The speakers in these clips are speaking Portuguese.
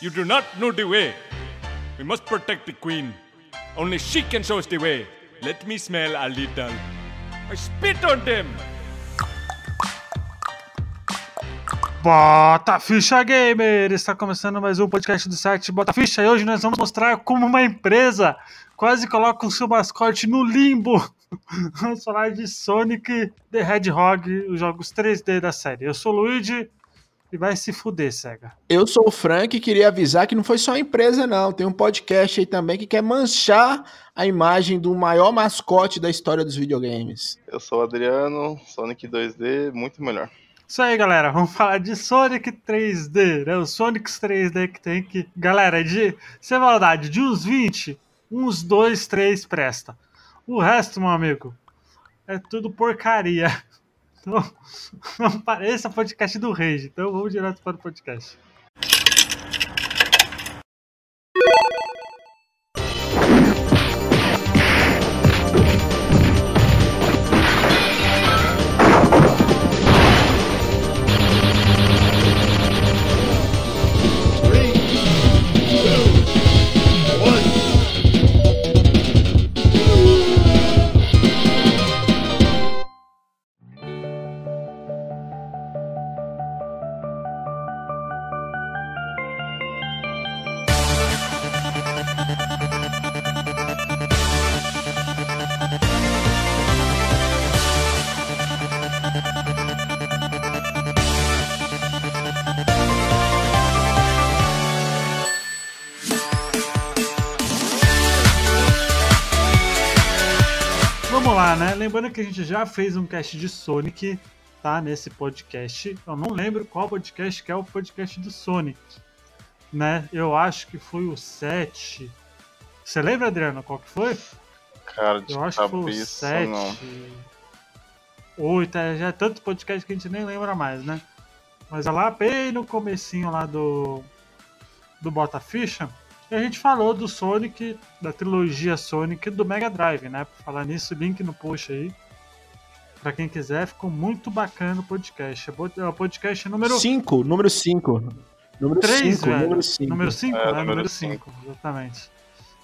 You do not know the way. We must protect the queen. Only she can show us the way. Let me smell a little. I spit on them. Bota Ficha Gamer! Está começando mais um podcast do site Bota Ficha e hoje nós vamos mostrar como uma empresa quase coloca o seu mascote no limbo. Vamos falar de Sonic the Hedgehog, os jogos 3D da série. Eu sou o Luigi e vai se fuder, cega. Eu sou o Frank e queria avisar que não foi só a empresa, não. Tem um podcast aí também que quer manchar a imagem do maior mascote da história dos videogames. Eu sou o Adriano, Sonic 2D, muito melhor. Isso aí, galera. Vamos falar de Sonic 3D, né? Os Sonics 3D que tem que. Galera, de. Sem maldade, de uns 20, uns 2, 3 presta. O resto, meu amigo, é tudo porcaria. Então, não pareça podcast do Rage. Então vamos direto para o podcast. Vamos lá, né? Lembrando que a gente já fez um cast de Sonic, tá? Nesse podcast. Eu não lembro qual podcast que é o podcast do Sonic, né? Eu acho que foi o 7. Você lembra, Adriano, qual que foi? Cara, de Eu acho que foi o cabeça, 7. não. 8, é, já é tanto podcast que a gente nem lembra mais, né? Mas é lá bem no comecinho lá do, do Bota Ficha. E a gente falou do Sonic, da trilogia Sonic do Mega Drive, né? Pra falar nisso, link no post aí. Pra quem quiser, ficou muito bacana o podcast. É É o podcast número 5, número 5. Número 3, 5, velho. número 5. Número 5? É, É, número número cinco. 5, exatamente.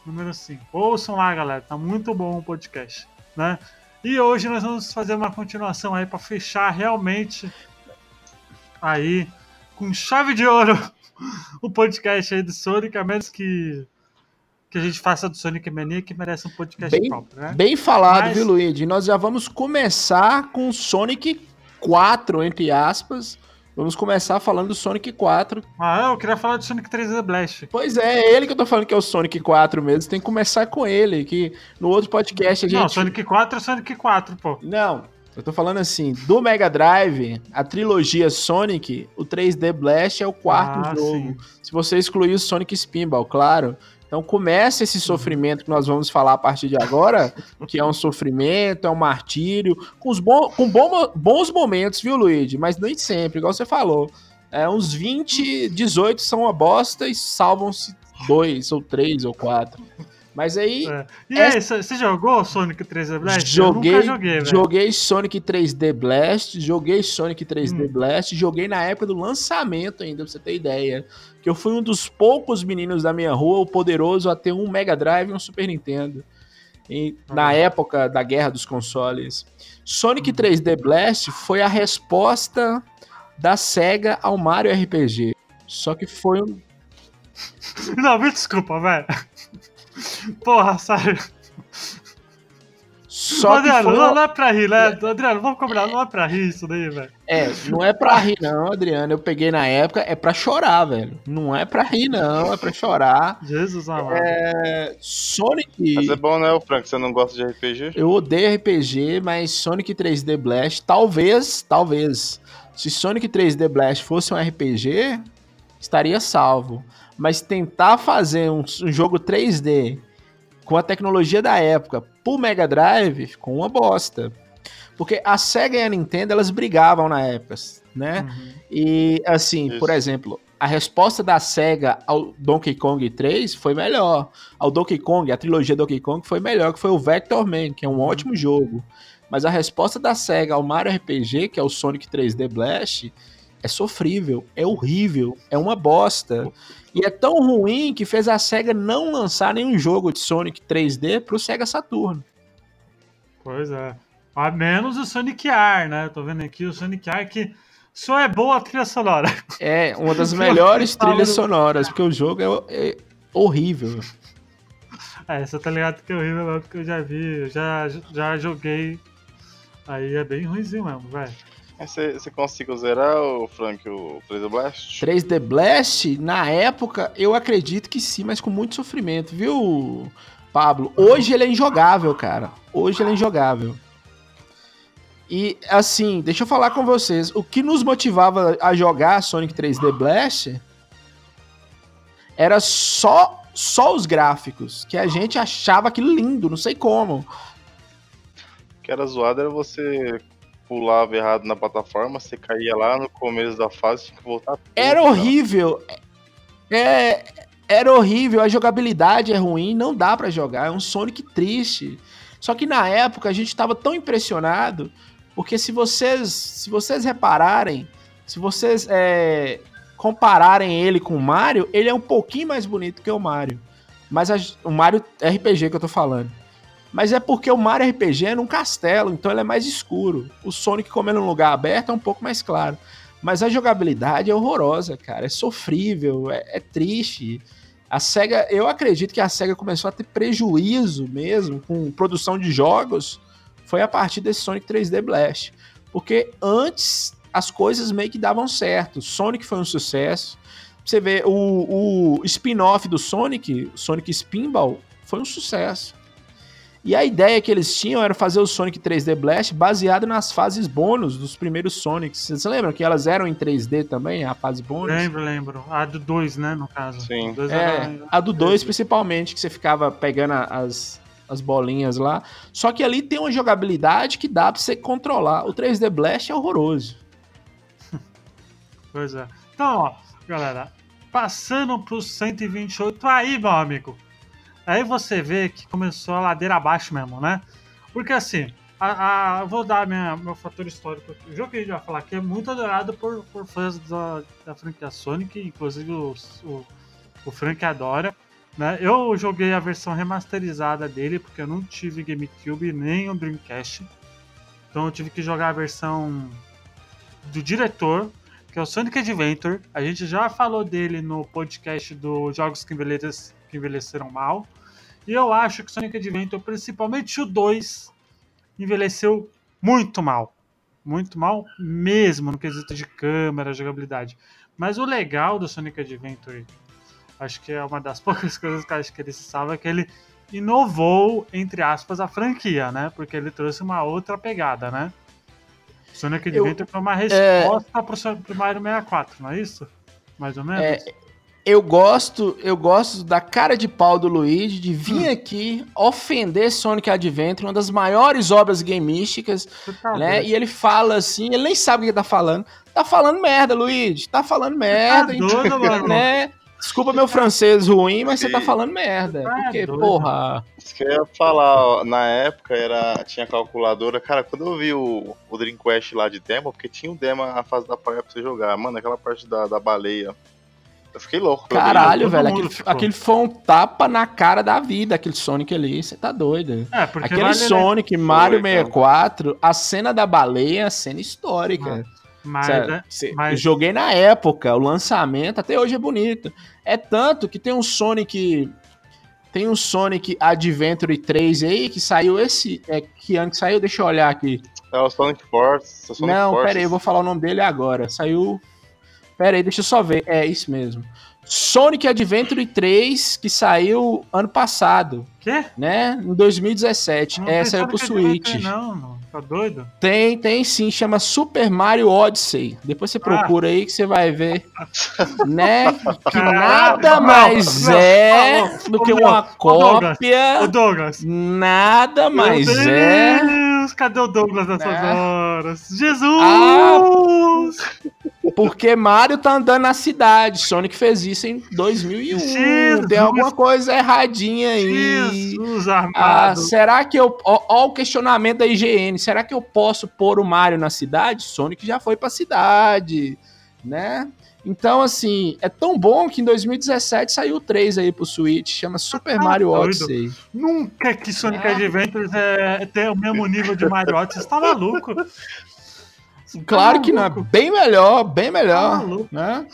Número 5. Ouçam lá, galera. Tá muito bom o podcast, né? E hoje nós vamos fazer uma continuação aí pra fechar realmente aí com chave de ouro o podcast aí do Sonic, a menos que que a gente faça do Sonic Mania que merece um podcast Bem- próprio, né? Bem falado, Mas- viu, Luigi? Nós já vamos começar com Sonic 4, entre aspas. Vamos começar falando do Sonic 4. Ah, eu queria falar do Sonic 3D Blast. Pois é, é ele que eu tô falando que é o Sonic 4 mesmo. Tem que começar com ele, que no outro podcast a gente... Não, Sonic 4 é Sonic 4, pô. Não, eu tô falando assim, do Mega Drive, a trilogia Sonic, o 3D Blast é o quarto Ah, jogo. sim. Se você excluir o Sonic Spinball, claro. Então começa esse sofrimento que nós vamos falar a partir de agora, que é um sofrimento, é um martírio, com, os bom, com bom- bons momentos, viu, Luigi? Mas nem sempre, igual você falou. É, uns 20, 18 são uma bosta e salvam-se dois, ou três, ou quatro. Mas aí, É. E aí, você jogou Sonic 3D Blast? Joguei, eu nunca joguei, velho. joguei Sonic 3D Blast, joguei Sonic 3D Hum. Blast, joguei na época do lançamento ainda, pra você ter ideia. Que eu fui um dos poucos meninos da minha rua, o poderoso, a ter um Mega Drive e um Super Nintendo. E, na Ah. época da guerra dos consoles. Sonic Hum. 3D Blast foi a resposta da SEGA ao Mario RPG. Só que foi um. Não, me desculpa, velho. Porra, sério. Só que Adriano, foi não, é pra rir, né? Adriano, vamos combinar, não é pra rir isso daí, velho. É, não é pra rir não, Adriano. Eu peguei na época, é pra chorar, velho. Não é pra rir não, é pra chorar. Jesus amado. É, Sonic, Mas é bom, né, o Frank? Você não gosta de RPG? eu odeio RPG, mas Sonic 3D Blast, talvez, talvez, se Sonic 3D Blast fosse um RPG, estaria salvo. Mas tentar fazer um, um jogo 3D com a tecnologia da época pro Mega Drive ficou uma bosta. Porque a Sega e a Nintendo, elas brigavam na época, né? Uhum. E assim, Isso. por exemplo, a resposta da SEGA ao Donkey Kong 3 foi melhor. Ao Donkey Kong, a trilogia Donkey Kong foi melhor, que foi o Vector Man, que é um ótimo jogo. Mas a resposta da SEGA ao Mario RPG, que é o Sonic 3D Blast, é sofrível, é horrível, é uma bosta. E é tão ruim que fez a SEGA não lançar nenhum jogo de Sonic 3D pro Sega Saturno. Pois é. A menos o Sonic R, né? Tô vendo aqui o Sonic R que só é boa a trilha sonora. É, uma das melhores trilhas sonoras, porque o jogo é, é horrível. É, você tá ligado que é horrível mesmo, porque eu já vi, eu já, já joguei. Aí é bem ruimzinho mesmo, velho. Você, você conseguiu zerar, o Frank, o 3D Blast? 3D Blast, na época, eu acredito que sim, mas com muito sofrimento, viu, Pablo? Hoje ele é injogável, cara. Hoje ele é injogável. E, assim, deixa eu falar com vocês. O que nos motivava a jogar Sonic 3D Blast era só, só os gráficos, que a gente achava aquilo lindo, não sei como. O que era zoado era você pulava errado na plataforma, você caía lá no começo da fase, tinha que voltar. Era tudo, horrível. É, era horrível, a jogabilidade é ruim, não dá pra jogar, é um Sonic triste. Só que na época a gente tava tão impressionado, porque se vocês, se vocês repararem, se vocês é, compararem ele com o Mario, ele é um pouquinho mais bonito que o Mario. Mas a- o Mario RPG que eu tô falando. Mas é porque o Mario RPG é num castelo, então ele é mais escuro. O Sonic, como ele é num lugar aberto, é um pouco mais claro. Mas a jogabilidade é horrorosa, cara. É sofrível, é, é triste. A SEGA, eu acredito que a SEGA começou a ter prejuízo mesmo com produção de jogos. Foi a partir desse Sonic 3D Blast. Porque antes as coisas meio que davam certo. Sonic foi um sucesso. Você vê, o, o spin-off do Sonic, Sonic Spinball, foi um sucesso. E a ideia que eles tinham era fazer o Sonic 3D Blast baseado nas fases bônus dos primeiros Sonics. Vocês lembram que elas eram em 3D também, a fase bônus? Lembro, lembro. A do 2, né, no caso. Sim. É, era- a do 2 principalmente, que você ficava pegando as, as bolinhas lá. Só que ali tem uma jogabilidade que dá pra você controlar. O 3D Blast é horroroso. Pois é. Então, ó, galera, passando pro 128 aí, meu amigo. Aí você vê que começou a ladeira abaixo mesmo, né? Porque assim, a, a- vou dar minha, meu fator histórico aqui. O jogo que a gente vai falar aqui é muito adorado por, por fãs da, da franquia Sonic, inclusive o, o, o Frank adora. Né? Eu joguei a versão remasterizada dele, porque eu não tive GameCube nem o Dreamcast. Então eu tive que jogar a versão do diretor, que é o Sonic Adventure. A gente já falou dele no podcast dos jogos que, que envelheceram mal. E eu acho que Sonic Adventure, principalmente o 2, envelheceu muito mal. Muito mal mesmo no quesito de câmera, jogabilidade. Mas o legal do Sonic Adventure, acho que é uma das poucas coisas que eu acho que ele se salva, é que ele inovou, entre aspas, a franquia, né? Porque ele trouxe uma outra pegada, né? Sonic Eu- Adventure foi uma resposta pro, Son- pro Mario 64, não é isso? Mais ou menos? É, Eu gosto, eu gosto da cara de pau do Luigi de vir aqui ofender Sonic Adventure, uma das maiores obras gamísticas, tá né? doido. E ele fala assim, ele nem sabe o que ele tá falando. Tá falando merda, Luigi. Tá falando merda, Tá doido, mano. né? Desculpa meu francês ruim, mas você tá falando merda. Tá Porque, doido. porra. Isso que eu ia falar, ó, na época era, tinha calculadora. Cara, quando eu vi o, o Dream Quest lá de demo, porque tinha um demo na fase da praia pra você jogar. Mano, aquela parte da, da baleia. Eu fiquei louco. Caralho, velho. Aquele, ficou. aquele foi um tapa na cara da vida, aquele Sonic ali. Você tá doido. É, porque Aquele vale Sonic Mario Foi, 64, a cena da baleia é a cena histórica. Mas, Sério, é- cê- mas- eu joguei na época, o lançamento até hoje é bonito. É tanto que tem um Sonic. Tem um Sonic Adventure 3 aí que saiu esse. É, que ano que saiu? Deixa eu olhar aqui. É o Sonic Force. o Sonic Não, Forces. pera aí, eu vou falar o nome dele agora. Saiu. Pera aí, deixa eu só ver. É isso mesmo. Sonic Adventure 3, que saiu ano passado, Quê? né? Em 2017. Não é, saiu pro Switch. Não, não. Tá doido? Tem, tem sim, chama Super Mario Odyssey. Depois você procura aí que você vai ver, né? Que nada mais é do que uma cópia. Douglas. Nada mais é. Deus, cadê o Douglas nessas Né? horas? Jesus! Ah, Porque Mario tá andando na cidade. Sonic fez isso em 2001. Jesus. Tem alguma coisa erradinha aí. Jesus Ah, armado. será que eu. Ó, ó o questionamento da IGN. Será que eu posso pôr o Mario na cidade? Sonic já foi pra cidade. né? Então, assim, é tão bom que em 2017 saiu o 3 aí pro Switch, chama Super tá Mario doido. Odyssey. Nunca que Sonic Ah. Adventures é, tem o mesmo nível de Mario Odyssey. Você tá maluco? Claro que não, é maluco. bem melhor, bem Tá melhor, maluco. né?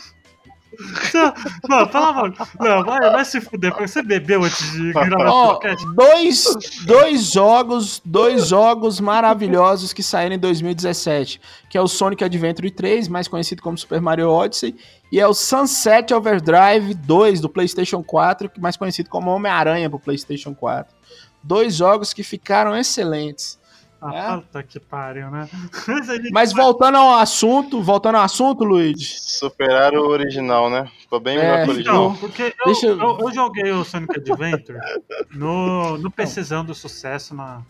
Não, pelo amor. Não, vai, vai se fuder, você bebeu antes de gravar o Ó, podcast. dois, dois jogos, dois jogos maravilhosos que saíram em 2017, que é o Sonic Adventure 3, mais conhecido como Super Mario Odyssey, e é o Sunset Overdrive 2 do PlayStation 4, que é mais conhecido como Homem-Aranha pro PlayStation 4. Dois jogos que ficaram excelentes. Ah, puta que pariu, né? Mas voltando ao assunto, voltando ao assunto, Luigi. Superaram o original, né? Ficou bem melhor É, que o original. Então, porque eu, Deixa eu- eu... eu joguei o Sonic Adventure no, no PCzão do sucesso, na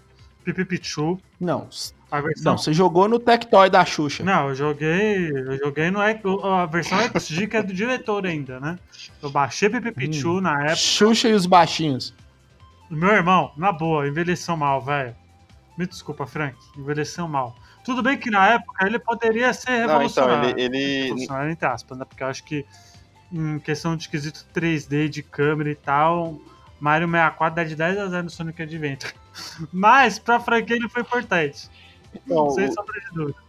Pipipichu, Não, a versão... não, você jogou no Tectoy da Xuxa. Não, eu joguei, eu joguei no a versão XG que é do diretor ainda, né? Eu baixei Pipipichu Hum. na época. Xuxa e os baixinhos. Meu irmão, na boa, envelheceu mal, velho. Me desculpa, Frank, envelheceu mal. Tudo bem que na época ele poderia ser Não, então, revolucionário. ele, ele, revolucionário entre aspas, né? Porque eu acho que em questão de quesito 3D, de câmera e tal, Mario 64 dá de 10 a 0 no Sonic Adventure. Mas pra franquia ele foi importante. Então, Sem o- sombra de dúvida.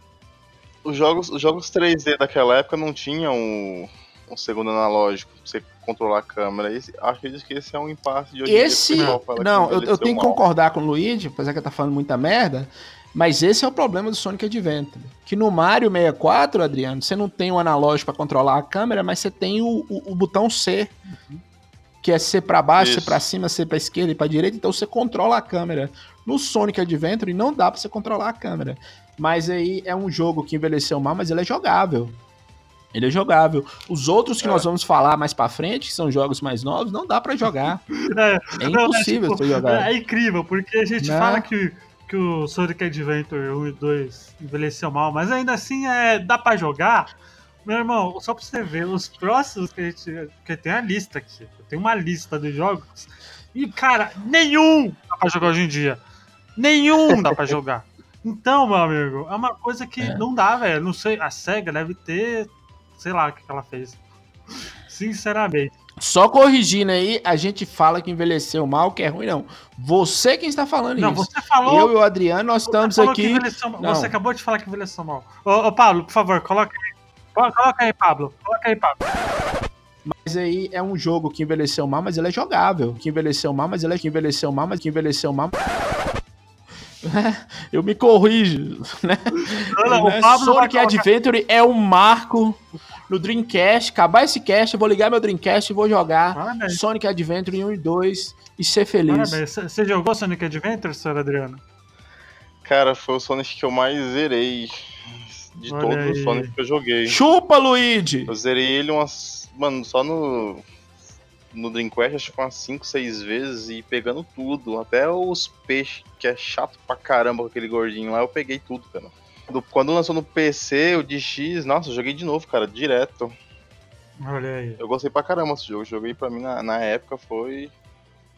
os, jogos, os jogos 3D daquela época não tinham um, um segundo analógico pra você controlar a câmera. Esse, acredito que esse é um impasse de hoje Esse. Não, eu, eu tenho que concordar com o Luigi, apesar que ele tá falando muita merda. Mas esse é o problema do Sonic Adventure. Que no Mario 64, Adriano, você não tem o analógico pra controlar a câmera, mas você tem o, o- o botão C. Que é C pra baixo, C Isso. pra cima, C pra esquerda e pra direita. Então você controla a câmera. No Sonic Adventure não dá pra você controlar a câmera. Mas aí é um jogo que envelheceu mal, mas ele é jogável. Ele é jogável. Os outros que É. nós vamos falar mais pra frente, que são jogos mais novos, não dá pra jogar. É, É Não, impossível tipo, jogar. É incrível, porque a gente Né? fala que, que o Sonic Adventure 1 e 2 envelheceu mal, mas ainda assim é, dá pra jogar. Meu irmão, só pra você ver, os próximos que a gente. Porque tem a lista aqui. Tem uma lista de jogos. E, cara, nenhum dá pra jogar hoje em dia. Nenhum dá pra jogar. Então, meu amigo, é uma coisa que É. não dá, velho. Não sei, a SEGA deve ter. Sei lá o que ela fez. Sinceramente. Só corrigindo aí, a gente fala que envelheceu mal, que é ruim, não. Você quem está falando Não, isso. você falou. Eu e o Adriano, nós estamos aqui. Não. Você acabou de falar que envelheceu mal. Ô, ô, Pablo, por favor, coloca aí. Co- Coloca aí, Pablo. Coloca aí, Pablo. Mas aí é um jogo que envelheceu mal, mas ele é jogável. Que envelheceu mal, mas ele é que envelheceu mal, mas que envelheceu mal. Eu me corrijo, né? Não, não, Né? o Pablo vai Sonic Adventure é um marco no Dreamcast. Acabar esse cast, eu vou ligar meu Dreamcast e vou jogar Parabéns. Sonic Adventure 1 e 2 e ser feliz. Parabéns. Você- jogou Sonic Adventure, senhor Adriano? Cara, foi o Sonic que eu mais zerei. De Olha todos os aí. Sonic que eu joguei. Chupa, Luigi! Eu zerei ele umas. Mano, só no. No Dreamcast acho que umas 5, 6 vezes e pegando tudo. Até os peixes, que é chato pra caramba com aquele gordinho lá, eu peguei tudo, cara. Do- quando lançou no PC, o DX, nossa, eu joguei de novo, cara, direto. Olha aí. Eu gostei pra caramba desse jogo. Joguei pra mim na, na época, foi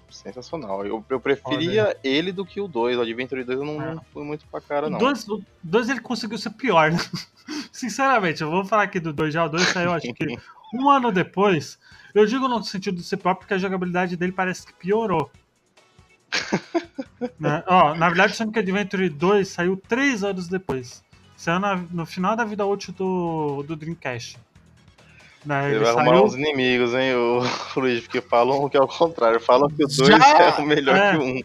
sensacional. Eu, eu preferia ele do que o 2. O Adventure 2 eu não, É. fui muito pra cara, não. 2 o dois ele conseguiu ser pior, né? Sinceramente, eu vou falar aqui do 2 já. O 2 saiu, acho que um ano depois. Eu digo no sentido de ser próprio, porque a jogabilidade dele parece que piorou. Né? Ó, na verdade, Sonic Adventure 2 saiu três anos depois. Saiu na- no final da vida útil do, do Dreamcast. Né? Ele Ele vai arrumar saiu, uns inimigos, hein, o Luiz, porque falam que é o contrário. Falam que o 2 Já- é o melhor é. que o 1. Um.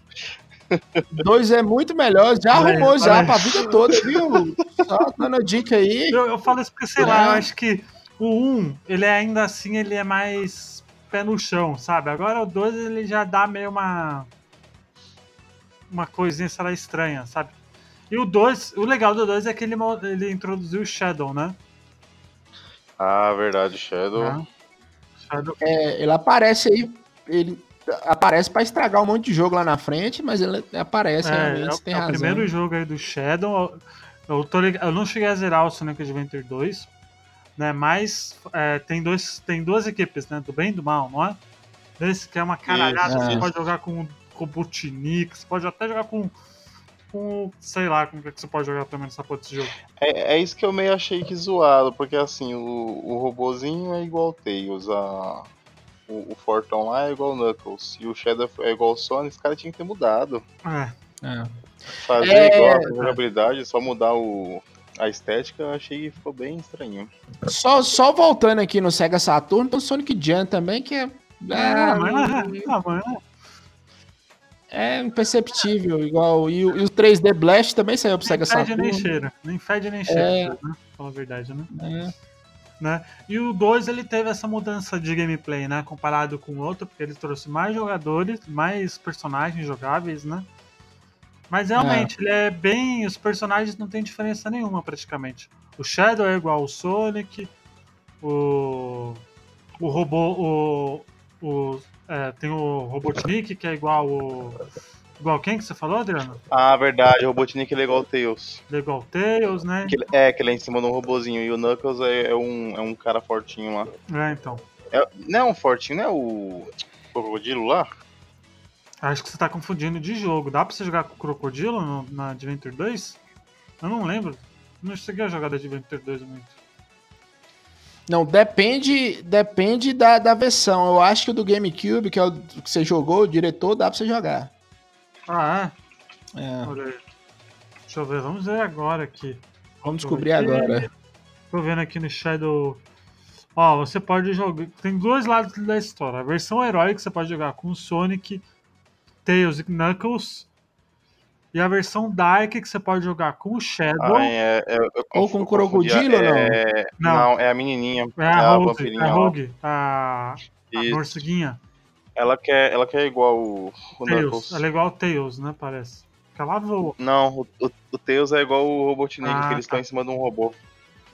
Dois é muito melhor, já aí, arrumou olha já pra vida toda, viu? Só dando a dica aí. Eu, eu falo isso porque, sei lá, Né? eu acho que o 1, ele é ainda assim, ele é mais pé no chão, sabe? Agora o 2, ele já dá meio uma. Uma coisinha, sei lá, estranha, sabe? E o 2, o legal do 2 é que ele, ele introduziu o Shadow, né? Ah, verdade, Shadow. Né? Shadow. É, ele aparece aí, ele aparece pra estragar um monte de jogo lá na frente, mas ele aparece É, realmente, é, o- tem é o razão. primeiro jogo aí do Shadow. Eu, tô eu não cheguei a zerar o Sonic Adventure 2, né? Mas é, tem, dois, tem duas equipes, né? Do bem e do mal, não é? Esse que é uma caralhada, Isso, você pode jogar com, com Butinic, você pode até jogar com, com, sei lá, como é que você pode jogar também nessa porra desse jogo. É, é isso que eu meio achei que zoado, porque assim, o, o robozinho é igual o Tails, a, o, o Fortão lá é igual o Knuckles, e o Shadow é igual o Sonic, os caras tinham que ter mudado. É, É. Fazer É, igual a jogabilidade, só mudar o, a estética, eu achei que ficou bem estranho. Só, só voltando aqui no Sega Saturn, tem o Sonic Jam também, que é. ah, mas, É, ah, mas, é imperceptível, igual. E, o- e o 3D Blast também saiu pro Sega nem fede nem Saturn. cheira. Nem fede nem cheira, É. né? Fala a verdade, né? É. né? E o 2 ele teve essa mudança de gameplay, né? Comparado com o outro, porque ele trouxe mais jogadores, mais personagens jogáveis, né? Mas realmente, ele é bem. Os personagens não tem diferença nenhuma praticamente. O Shadow é igual ao Sonic, o. O robô. O. o é, tem o Robotnik, que é igual o. Igual quem que você falou, Adriano? Ah, verdade, o Robotnik ele é igual o Tails. Ele é igual o Tails, né? Que ele- é, que ele é em cima de um robozinho, e o Knuckles é, é um, é um cara fortinho lá. É, então. É, não é um fortinho, não é o crocodilo lá? Acho que você tá confundindo de jogo. Dá pra você jogar com o Crocodilo no- na Adventure 2? Eu não lembro. Não cheguei a jogar da Adventure 2 muito. Não, depende, depende da, da versão. Eu acho que o do GameCube, que é o que você jogou, o diretor, dá pra você jogar. Ah, é? É, Olha. Deixa eu ver, vamos ver agora aqui. vamos descobrir Aqui. agora. Tô vendo aqui no Shadow. Ó, você pode jogar. Tem dois lados da história. A versão heróica você pode jogar com Sonic, Tails e Knuckles. E a versão Dark que você pode jogar com o Shadow. Ah, é, é, eu Ou com eu crocodilo ou não? É, Não. não. é a menininha. é a Rogue, vampirinha a. Rogue, a, a morceguinha. Ela quer, ela quer igual o, o Tails. Knuckles. Ela é igual o Tails, né? Parece. Porque ela voa. Não, o, o, o Tails é igual o Robotnik, Ah, que eles tá. estão em cima de um robô.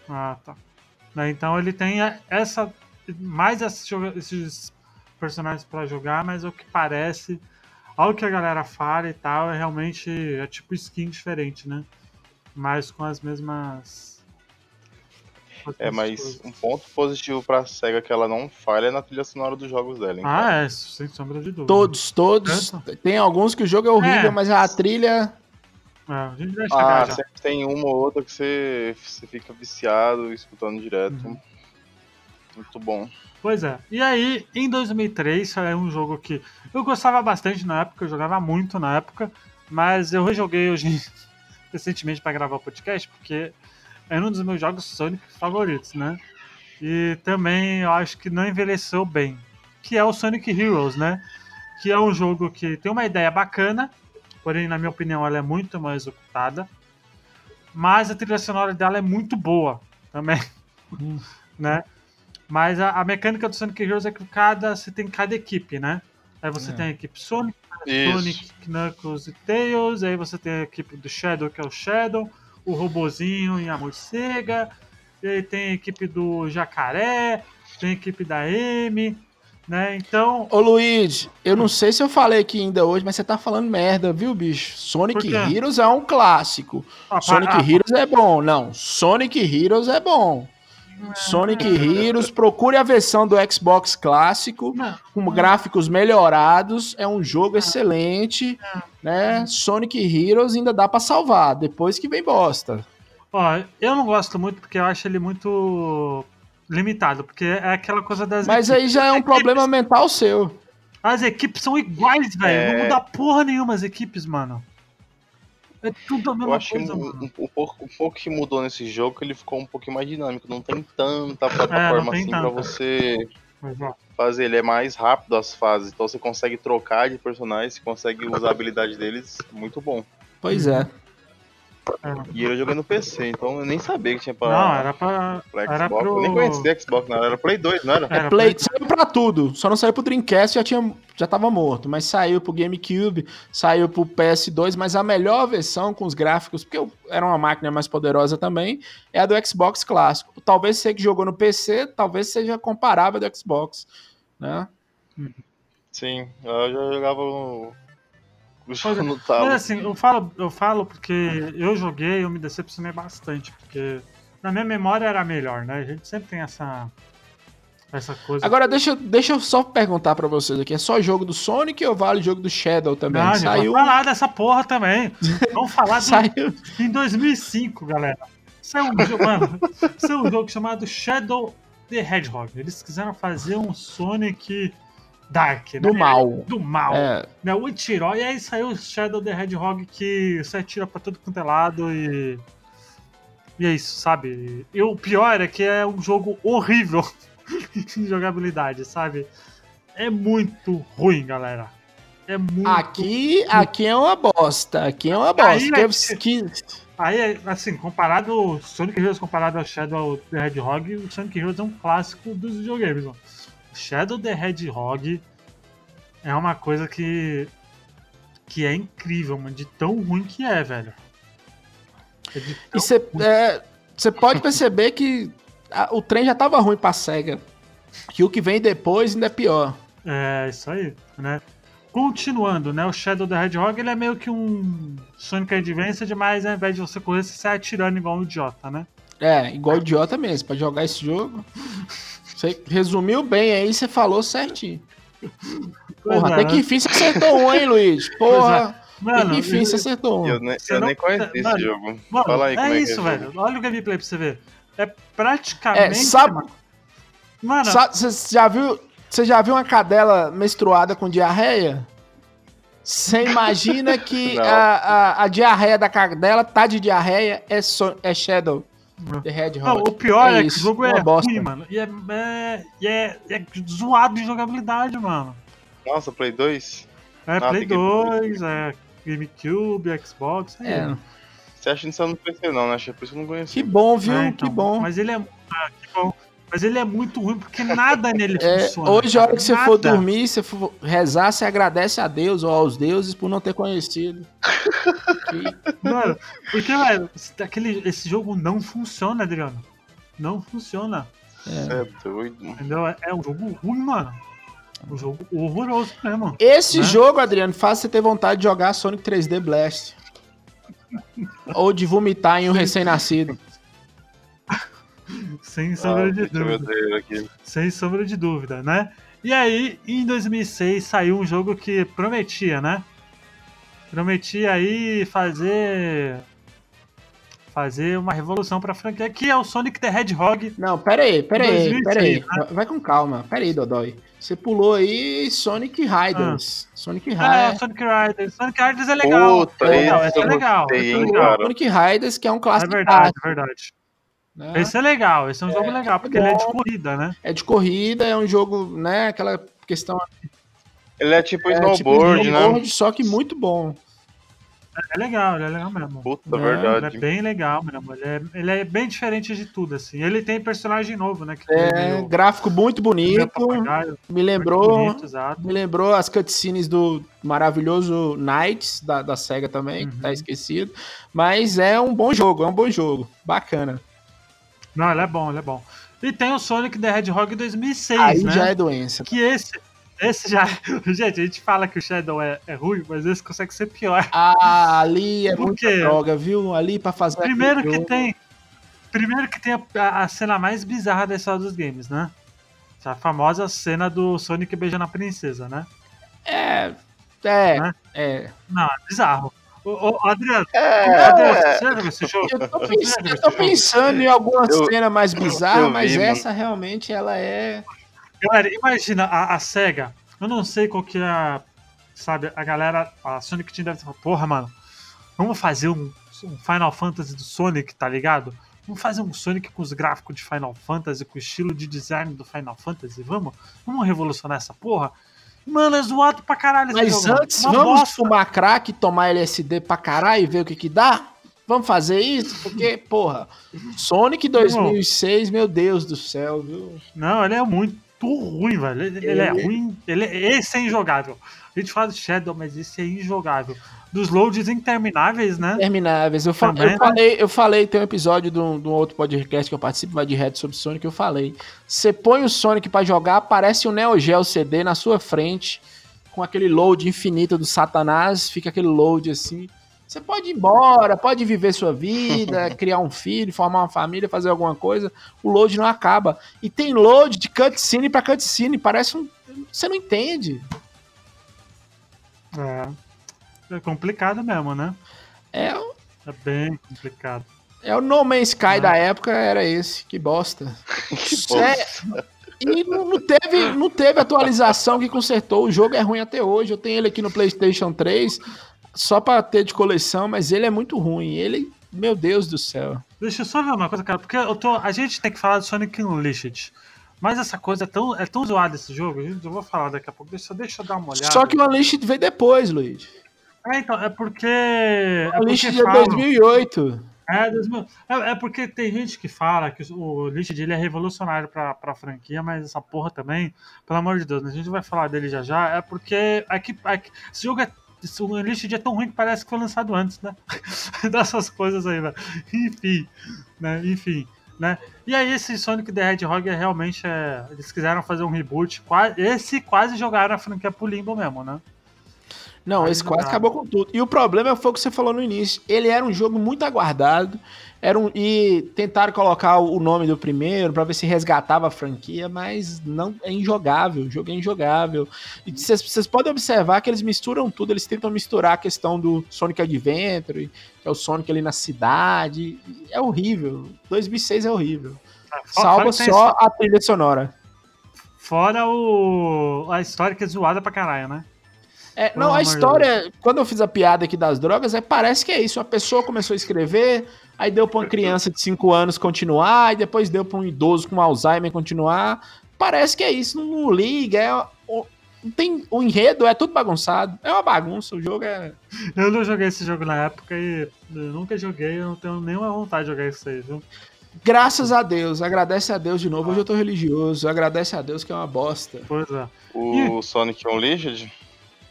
Ah, tá. Né, Então ele tem essa. Mais esses, personagens pra jogar, mas o que parece. Ao que a galera fala e tal, é realmente. É tipo skin diferente, né? Mas com as mesmas. com as É, mesmas mas coisas. um ponto positivo pra SEGA que ela não falha é na trilha sonora dos jogos dela, hein? cara? Ah, é, sem sombra de dúvida. Todos, todos. Tem alguns que o jogo é horrível, É. mas a trilha. É, Ah, já. sempre tem uma ou outra que você, você fica viciado escutando direto. Uhum. Muito bom. Pois é. E aí, em 2003, é um jogo que eu gostava bastante na época, eu jogava muito na época, mas eu rejoguei hoje recentemente para gravar o podcast, porque é um dos meus jogos Sonic favoritos, né? E também eu acho que não envelheceu bem, que é o Sonic Heroes, né? Que é um jogo que tem uma ideia bacana, porém, na minha opinião, ela é muito mal executada, mas a trilha sonora dela é muito boa também, né? Mas a, a mecânica do Sonic Heroes é que cada, você tem cada equipe, né? Aí você É. tem a equipe Sonic, Isso. Sonic, Knuckles e Tails, aí você tem a equipe do Shadow, que é o Shadow, o Robozinho e a Morcega, e aí tem a equipe do Jacaré, tem a equipe da Amy, né? Então, Ô Luigi, eu não sei se eu falei aqui ainda hoje, mas você tá falando merda, viu, bicho? Sonic? Heroes é um clássico. a, Sonic a- Heroes é bom. Não, Sonic Heroes é bom. Sonic Heroes, procure a versão do Xbox clássico, Não, com gráficos melhorados. É um jogo excelente, né? Sonic Heroes ainda dá pra salvar, depois que vem bosta. Ó, eu não gosto muito porque eu acho ele muito limitado, porque é aquela coisa das Mas equipes. aí já é um problema mental seu. As equipes são iguais, velho. Não É. muda porra nenhuma as equipes, mano. É tudo a Eu mesma acho que coisa, um, mano. um- um pouco, um pouco que mudou nesse jogo que ele ficou um pouquinho mais dinâmico. Não tem tanta É, plataforma tem assim pra tanta. você Mas, ó, fazer. Ele é mais rápido as fases. Então você consegue trocar de personagens, você consegue usar a habilidade deles. Muito bom. Pois é. É. E eu joguei no PC, então eu nem sabia que tinha pra, Não, era pra. pra Era Xbox. pro. Eu nem conhecia Xbox, não. Era Play 2, não era? Era Play, Play- saiu pra tudo, só não saiu pro Dreamcast, já, tinha, já tava morto, mas saiu pro GameCube, saiu pro PS2, mas a melhor versão com os gráficos, porque eu- era uma máquina mais poderosa também, é a do Xbox clássico. Talvez você que jogou no PC, talvez seja comparável do Xbox, né? Sim, eu já jogava no. É, no Mas assim, eu falo, eu falo porque eu joguei eu me decepcionei bastante, porque na minha memória era melhor, né? A gente sempre tem essa essa coisa. Agora, deixa, eu- deixa eu só perguntar pra vocês aqui. É só jogo do Sonic ou vale jogo do Shadow também? Não, Saiu. Vamos falar dessa porra também. Vamos falar do, Saiu. em 2005, galera. Saiu um jogo, mano, saiu um jogo chamado Shadow the Hedgehog. Eles quiseram fazer um Sonic Dark, né? Do mal. Do mal. É, Né, o e aí saiu o Shadow the Hedgehog que você atira pra todo quanto é lado e. E é isso, sabe? E o pior é que é um jogo horrível de jogabilidade, sabe? É muito ruim, galera. É muito aqui, aqui é uma bosta. Aqui é uma bosta. Aí, Que- que- Aí, assim, comparado Sonic Heroes comparado ao Shadow the Hedgehog, o Sonic Heroes é um clássico dos videogames, mano. O Shadow the Hedgehog é uma coisa que que é incrível, mano, de tão ruim que é, velho. É E você é, você pode perceber que a- o trem já tava ruim pra SEGA. Que o que vem depois ainda é pior. É, isso aí, né? Continuando, né? O Shadow the Hedgehog ele é meio que um Sonic Advanced, mas ao invés de você correr, você sai atirando igual um idiota, né? É, igual idiota mesmo, pra jogar esse jogo. Você resumiu bem aí, você falou certinho. Pois Porra, é, até né? que enfim você acertou um, hein, Luiz? Porra, até Mano, que enfim você acertou um. Eu, ne- eu não- nem conheci esse Mano, jogo. Mano, Fala aí é como é que isso, é o velho. jogo. Olha o gameplay pra você ver. É praticamente. É, sabe- mano. Você já viu, você já viu uma cadela menstruada com diarreia? Você imagina que a, a, a diarreia da cadela tá de diarreia, é, so- é Shadow. The Hedgehog. não, o pior é, que o jogo é bosta. ruim, mano. E é, é, e é, é zoado de jogabilidade, mano. Nossa, Play 2? É Play tem que- 2, é GameCube, Xbox. É. É, Você acha que isso eu não conhecia não, né? É por isso que eu não conheci. que bom, viu? É, então, que bom. Mas ele é. ah, que bom. Mas ele é muito ruim porque nada nele É, funciona. hoje, a hora que você for dormir, você for rezar, você agradece a Deus ou aos deuses por não ter conhecido. Que- Mano, porque, velho, aquele, esse jogo não funciona, Adriano. Não funciona. Você é doido. Entendeu? É, é um jogo ruim, mano. Um jogo horroroso mesmo. Esse Né? jogo, Adriano, faz você ter vontade de jogar Sonic 3D Blast. ou de vomitar em um recém-nascido. Sem Ah, sombra de eu ver dúvida. Sem sombra de dúvida, né? E aí, em 2006, saiu um jogo que prometia, né? Prometia aí fazer. Fazer uma revolução pra franquia, que é o Sonic the Hedgehog. Não, pera aí, pera aí, 2006, pera aí. né? Vai- com calma. Pera aí, Dodói. Você pulou aí Sonic Riders. Sonic É, Riders. Sonic Riders. Sonic Riders é legal. Puta, é legal, é legal. é. Sonic Riders, que é um É clássico. verdade, é verdade. Né? Esse é legal, esse é um jogo legal, porque ele é de corrida, né? É de corrida, é um jogo, né? Aquela questão. Ele é tipo é, snowboard, tipo né? snowboard, Só que muito bom. É legal, ele é legal mesmo. Puta, É, Ele é verdade. bem legal mesmo. Ele é, ele é bem diferente de tudo, assim. Ele tem personagem novo, né? Que É, meio- gráfico muito bonito. papagaio, Me lembrou. bonito. Me lembrou as cutscenes do maravilhoso Knights da, da SEGA também, que Uhum. tá esquecido. Mas é um bom jogo, é um bom jogo. Bacana. Não, ele é bom, ele é bom. E tem o Sonic the Hedgehog 2006, Aí né? já é doença. Que esse, esse já... Gente, a gente fala que o Shadow é, é ruim, mas esse consegue ser pior. Ah, ali é muita droga, viu? Ali pra fazer. Primeiro que jogo. tem... Primeiro que tem a, a cena mais bizarra da história dos games, né? A famosa cena do Sonic beijando a princesa, né? É. É. Né? É. Não, é bizarro. Ô, ô, Adriano, É? Eu tô, pensando, eu tô pensando em alguma Eu- cena mais bizarra, vi, mas mano. essa realmente ela é. Galera, imagina a, a SEGA. Eu não sei qual que é a. Sabe, a galera. A Sonic Team deve falar, porra, mano, vamos fazer um, um Final Fantasy do Sonic, tá ligado? Vamos fazer um Sonic com os gráficos de Final Fantasy, com o estilo de design do Final Fantasy, vamos? Vamos revolucionar essa porra? Mano, é zoado pra caralho Mas antes, vamos bosta. fumar crack, tomar LSD pra caralho e ver o que que dá? Vamos fazer isso? Porque, porra, Sonic 2006, meu Deus do céu, viu? Não, ele é muito ruim, velho. Ele, ele é ruim. Ele, esse é injogável. A gente fala de Shadow, mas esse é injogável. Dos loads intermináveis, né? Intermináveis. Eu, fa- Também, eu né? falei, eu falei, tem um episódio de um, de um outro podcast que eu participo, vai de Red sobre Sonic, eu falei. Você põe o Sonic pra jogar, aparece um Neo Geo CD na sua frente, com aquele load infinito do Satanás, fica aquele load assim. Você pode ir embora, pode viver sua vida, criar um filho, formar uma família, fazer alguma coisa. O load não acaba. E tem load de cutscene pra cutscene. Parece um. Você não entende. É. É complicado mesmo, né? É, É bem complicado. é o No Man's Sky da época, era esse. Que bosta. Que É, e não, não teve, não teve atualização que consertou. O jogo é ruim até hoje. Eu tenho ele aqui no PlayStation 3, só pra ter de coleção, mas ele é muito ruim. Ele, meu Deus do céu. Deixa eu só ver uma coisa, cara, porque eu tô, a gente tem que falar do Sonic Unleashed. Mas essa coisa é tão, é tão zoada esse jogo, eu vou falar daqui a pouco. Deixa, deixa eu dar uma olhada. Só que o Unleashed veio depois, Luiz. É, então, é porque. É O porque Unleashed é falam- 2008. É, 2000 é, é porque tem gente que fala que o Unleashed ele é revolucionário pra, pra franquia, mas essa porra também, pelo amor de Deus, né, a gente vai falar dele já já, é porque aqui, aqui, esse jogo é. Esse- O Unleashed é tão ruim que parece que foi lançado antes, né? Dessas coisas aí, velho. Enfim, né? Enfim, né? E aí esse Sonic the Hedgehog é realmente. É, eles quiseram fazer um reboot. qua- Esse quase jogaram a franquia pro limbo mesmo, né? Não, Aí esse quase dá. acabou com tudo. E o problema foi o que você falou no início. Ele era um jogo muito aguardado. Era um, e tentaram colocar o nome do primeiro pra ver se resgatava a franquia, mas não é injogável. O jogo é injogável. E vocês podem observar que eles misturam tudo. Eles tentam misturar a questão do Sonic Adventure, que é o Sonic ali na cidade. É horrível. 2006 é horrível. Fora Salva só a trilha sonora. Fora o, a história que é zoada pra caralho, né? É, não, a história, quando eu fiz a piada aqui das drogas, é, parece que é isso. Uma pessoa começou a escrever, aí deu pra uma criança de 5 anos continuar, e depois deu pra um idoso com Alzheimer continuar. Parece que é isso, não, não liga, é, o, tem, o enredo é tudo bagunçado. É uma bagunça, o jogo é. Eu não joguei esse jogo na época e nunca joguei, eu não tenho nenhuma vontade de jogar isso aí, viu? Graças a Deus, agradece a Deus de novo. Hoje eu tô religioso, agradece a Deus que é uma bosta. Pois é. O Sonic Unleashed?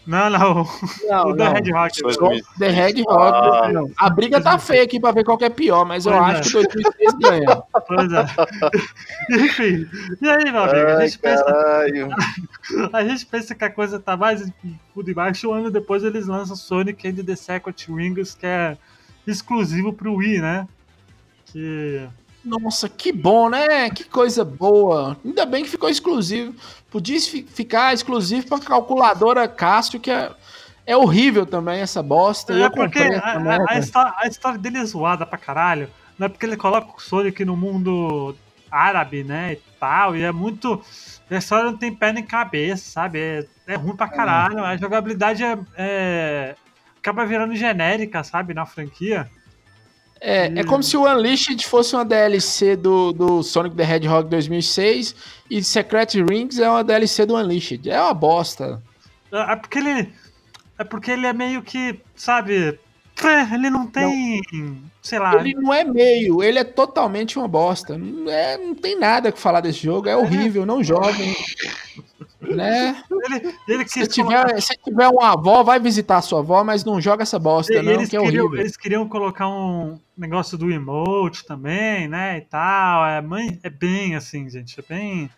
Não, não. Não, o da não. Red mil- The Red Rock. Ah. não. A briga tá feia aqui pra ver qual que é pior, mas eu Pois acho é. que o 2006 ganha. Pois é. Enfim. E aí, meu amigo? A Ai, gente, pensa, a gente pensa que a coisa tá mais tudo embaixo. Um ano depois eles lançam Sonic and the Secret Rings, que é exclusivo pro Wii, né? Que. Nossa, que bom, né? Que coisa boa. Ainda bem que ficou exclusivo. Podia fi- ficar exclusivo pra calculadora Cássio, que é, é horrível também essa bosta. É porque a, a- a história, a história dele é zoada pra caralho. Não é porque ele coloca o Sonic no mundo árabe, né? E tal. E é muito. A história não tem pé nem cabeça, sabe? É, é ruim pra caralho. A jogabilidade é, é- acaba virando genérica, sabe? Na franquia. É, é como se o Unleashed fosse uma DLC do, do Sonic the Hedgehog 2006 e Secret Rings é uma DLC do Unleashed. É uma bosta. É é porque ele. É porque ele é meio que, sabe? é, Ele não tem. Sei lá. Ele não é meio, ele é totalmente uma bosta. Não, é, não tem nada que falar desse jogo, é horrível, não joguem. Né? Ele, ele Se tiver, se tiver uma avó, vai visitar a sua avó, mas não joga essa bosta, E não, eles, que é queriam, horrível. eles queriam colocar um negócio do emote também, né? E tal. É, mãe, é bem assim, gente. É bem.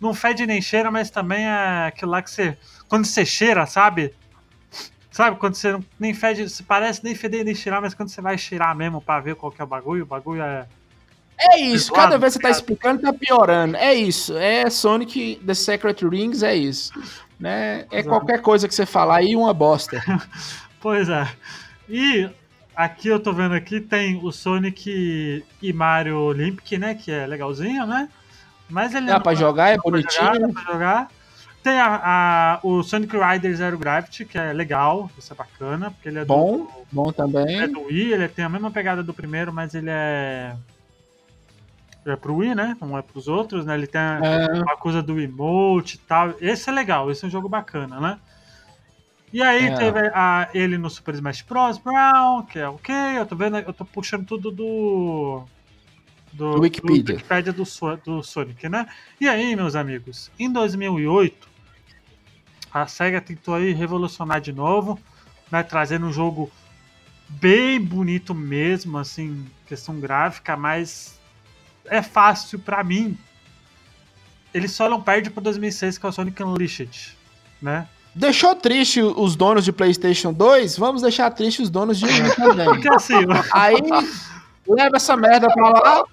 Não fede nem cheira, mas também é aquilo lá que você. Quando você cheira, sabe? Sabe? Quando você nem fede. se Parece nem feder nem cheirar, mas quando você vai cheirar mesmo pra ver qual que é o bagulho, o bagulho é. É isso, Claro, cada vez que você tá explicando, tá piorando. É isso, é Sonic The Secret Rings, é isso. Né? É Exato. qualquer coisa que você falar aí, uma bosta. Pois é. E aqui eu tô vendo aqui, tem o Sonic e Mario Olympic, né? Que é legalzinho, né? Mas ele Dá pra jogar, é pra jogar, bonitinho. dá pra jogar. Tem a, a- o Sonic Rider Zero Gravity, que é legal, isso é bacana, porque ele é Bom, do, bom é também. do Wii, ele tem a mesma pegada do primeiro, mas ele é. É pro Wii, né? Não é pros outros, né? Ele tem a, É, uma coisa do emote e tal. Esse é legal, esse é um jogo bacana, né? E aí É. teve a- ele no Super Smash Bros. Brown, que é ok. Eu tô vendo, eu tô puxando tudo do. Do, Do Wikipedia. do Wikipedia do, do Sonic, né? E aí, meus amigos, em 2008, a SEGA tentou aí revolucionar de novo, né? Trazendo um jogo bem bonito mesmo, assim, questão gráfica, mas é fácil pra mim. Ele só não perde pro 2006, que é o Sonic Unleashed, né? Deixou triste os donos de PlayStation 2? Vamos deixar triste os donos de Wii também. Porque assim, Aí leva essa merda pra lá.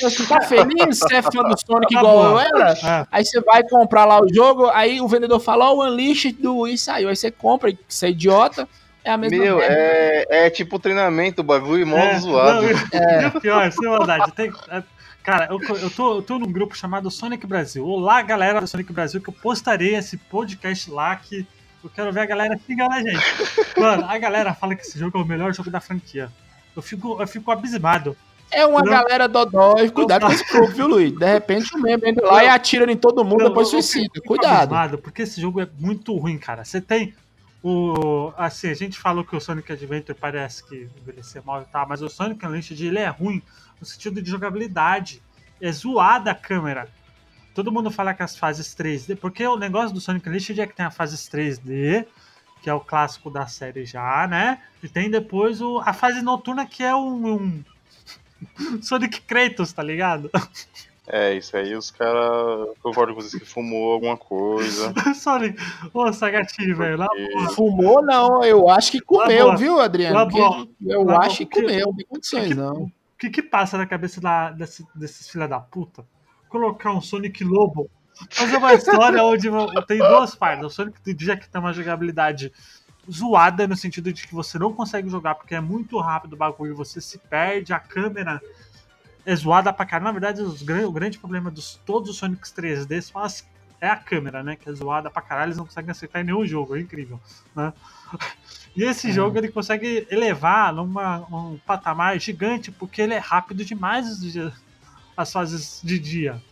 Você tá feliz? Você é fã do Sonic Tá igual bom. eu era? é, Aí você vai comprar lá o jogo, aí o vendedor fala, ó, o Unleashed do Wii saiu. Aí você compra, e você é idiota, é a mesma Meu, merda. é, é tipo treinamento, o bagulho modo é, zoado. não, e o pior, sem maldade, tem, é, cara, eu, eu, tô, eu tô num grupo chamado Sonic Brasil. Olá, galera do Sonic Brasil, que eu postarei esse podcast lá que eu quero ver a galera xingando a gente. Mano, a galera fala que esse jogo é o melhor jogo da franquia. Eu fico, eu fico abismado. É uma Não. galera dodói. Cuidado com esse povo, viu, Luiz? De repente o membro entra lá e atira em todo mundo, Eu- depois suicida. Cuidado. porque esse jogo é muito ruim, cara. Você tem o. Assim, a gente falou que o Sonic Adventure parece que envelheceu mal e tal, mas o Sonic Unleashed ele é ruim no sentido de jogabilidade. É zoada a câmera. Todo mundo fala que as fases 3D, porque o negócio do Sonic Unleashed é que tem a fases 3D, que é o clássico da série já, né? E tem depois o, a fase noturna, que é um, um Sonic Kratos, tá ligado? É, isso aí os caras. Concordo com vocês que fumou alguma coisa. Sonic, ô Sagatinho, velho, na boa. Fumou, não. Eu acho que comeu, viu, Adriano? Porque. Eu Lá acho que comeu, não tem condições, não. O que que passa na cabeça da- desse- desses filha da puta? Colocar um Sonic Lobo, fazer uma história onde tem duas partes. O Sonic já que tem uma jogabilidade zoada no sentido de que você não consegue jogar porque é muito rápido o bagulho, você se perde, a câmera é zoada pra caralho. Na verdade, os o grande problema dos todos os Sonics 3D são as- é a câmera, né? Que é zoada pra caralho, eles não conseguem acertar em nenhum jogo, é incrível, né? E esse jogo ele consegue elevar numa um patamar gigante porque ele é rápido demais as fases de dia.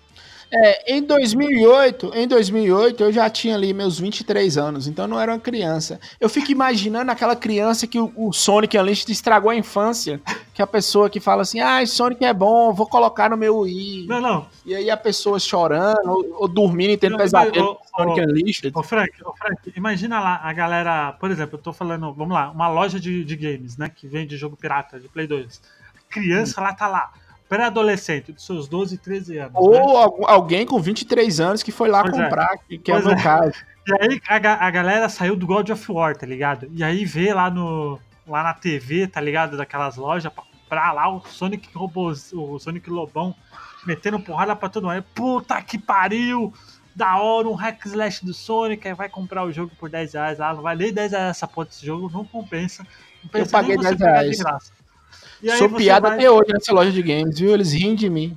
É, em 2008, em 2008 eu já tinha ali meus 23 anos, então eu não era uma criança. Eu fico imaginando aquela criança que o, o Sonic Unleashed estragou a infância, que a pessoa que fala assim: "Ah, Sonic é bom, vou colocar no meu Wii". Não, não. E aí a pessoa chorando ou, ou dormindo e tendo pesadelo com Sonic Unleashed. Ô Frank, ô Frank, imagina lá a galera, por exemplo, eu tô falando, vamos lá, uma loja de, de games, né, que vende jogo pirata de Play 2. Criança lá tá lá, pré-adolescente, dos seus 12, 13 anos. Ou né? alguém com 23 anos que foi lá Pois é. comprar, que, que é o meu é. caso. E aí a, a galera saiu do God of War, tá ligado? E aí vê lá no lá na TV, tá ligado? Daquelas lojas pra comprar lá o Sonic Robôs, o Sonic Lobão metendo porrada pra todo mundo. Puta que pariu! Da hora, um hack slash do Sonic, aí vai comprar o jogo por 10 reais lá, não vai nem 10 reais essa porra desse jogo, não compensa. Não compensa paguei nem você 10 pegar reais. E Sou você piada vai- até hoje nessa loja de games, viu? Eles riem de mim.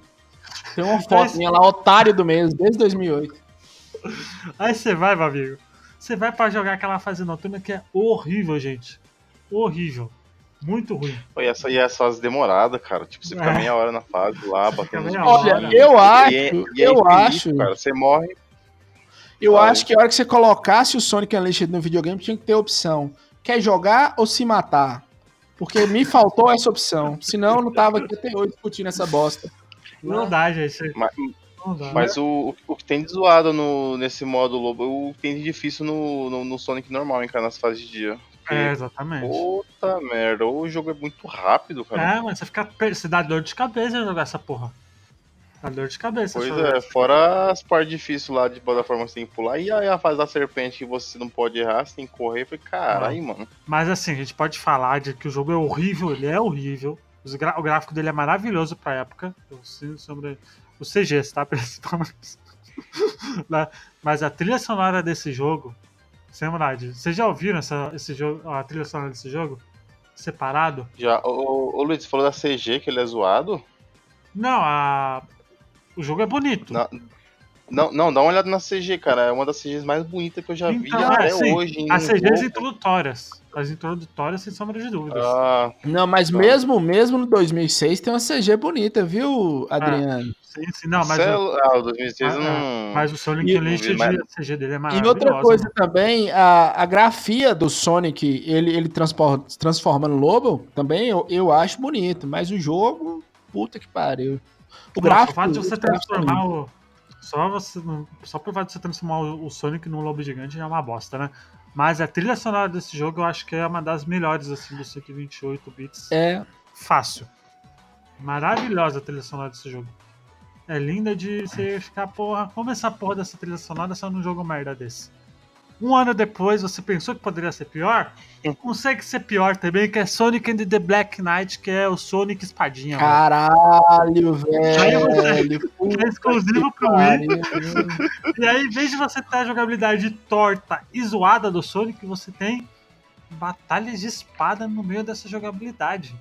Tem uma foto minha lá, otário do mês, desde 2008. Aí você vai, meu amigo. Você vai pra jogar aquela fase noturna que é horrível, gente. Horrível. Muito ruim. E essa, e essa fase demorada, cara. Tipo, você fica É. meia hora na fase lá, batendo hora. Olha, bichos. eu acho, E é- e é eu infinito, acho, Cara, você morre. eu acho que a hora que você colocasse o Sonic Unleashed no videogame tinha que ter opção. Quer jogar ou se matar? Porque me faltou essa opção. Senão eu não tava aqui até hoje discutindo essa bosta. Não dá, gente. Mas, Não dá. mas o, o, o que tem de zoado no, nesse modo lobo, o que tem de difícil no, no, no Sonic normal, hein, cara, nas fases de dia. É, exatamente. Puta merda, o jogo é muito rápido, cara. É, mas você fica. Você dá dor de cabeça em jogar essa porra. Dá dor de cabeça. Pois é, fora as partes difíceis lá de plataforma que você tem que pular, e aí a fase da serpente que você não pode errar, você tem que correr, falei, caralho, mano. Mas assim, a gente pode falar de que o jogo é horrível, ele é horrível. Gra- O gráfico dele é maravilhoso pra época. Eu sinto sobre os CGs, tá? Principalmente. Né? Mas a trilha sonora desse jogo, sem maldade, vocês já ouviram essa, esse jogo, a trilha sonora desse jogo? Separado? Já, ô, ô Luiz, você falou da CG que ele é zoado? Não, a... o jogo é bonito. Não, não, não, dá uma olhada na CG, cara. É uma das CGs mais bonitas que eu já vi Então, até é, sim. hoje. em As CGs jogo. introdutórias. As introdutórias, sem sombra de dúvidas. Ah, Não, mas Não. mesmo, mesmo no 2006 tem uma CG bonita, viu, Ah, Adriano? sim, sim. Não, mas, cê- o, ah, o 2006 Ah, não. mas o Sonic E- Unleashed, mas- a CG dele é E maravilhosa. outra coisa também, a, a grafia do Sonic, ele, ele transpor- transforma no lobo, também eu, eu acho bonito, mas o jogo, puta que pariu. O Não, gráfico. só fato de você é transformar o. Só, você, só por fato de você transformar o, o Sonic num lobo gigante já é uma bosta, né? Mas a trilha sonora desse jogo eu acho que é uma das melhores, assim, do 128 bits. É, Fácil. Maravilhosa a trilha sonora desse jogo. É linda de você ficar, porra, como essa porra dessa trilha sonora só num jogo merda desse? Um ano depois, você pensou que poderia ser pior? Consegue ser pior também, que é Sonic and the Black Knight, que é o Sonic Espadinha. Caralho, você- velho. É exclusivo pro Wii. E aí, em vez de você ter a jogabilidade torta e zoada do Sonic, você tem batalhas de espada no meio dessa jogabilidade.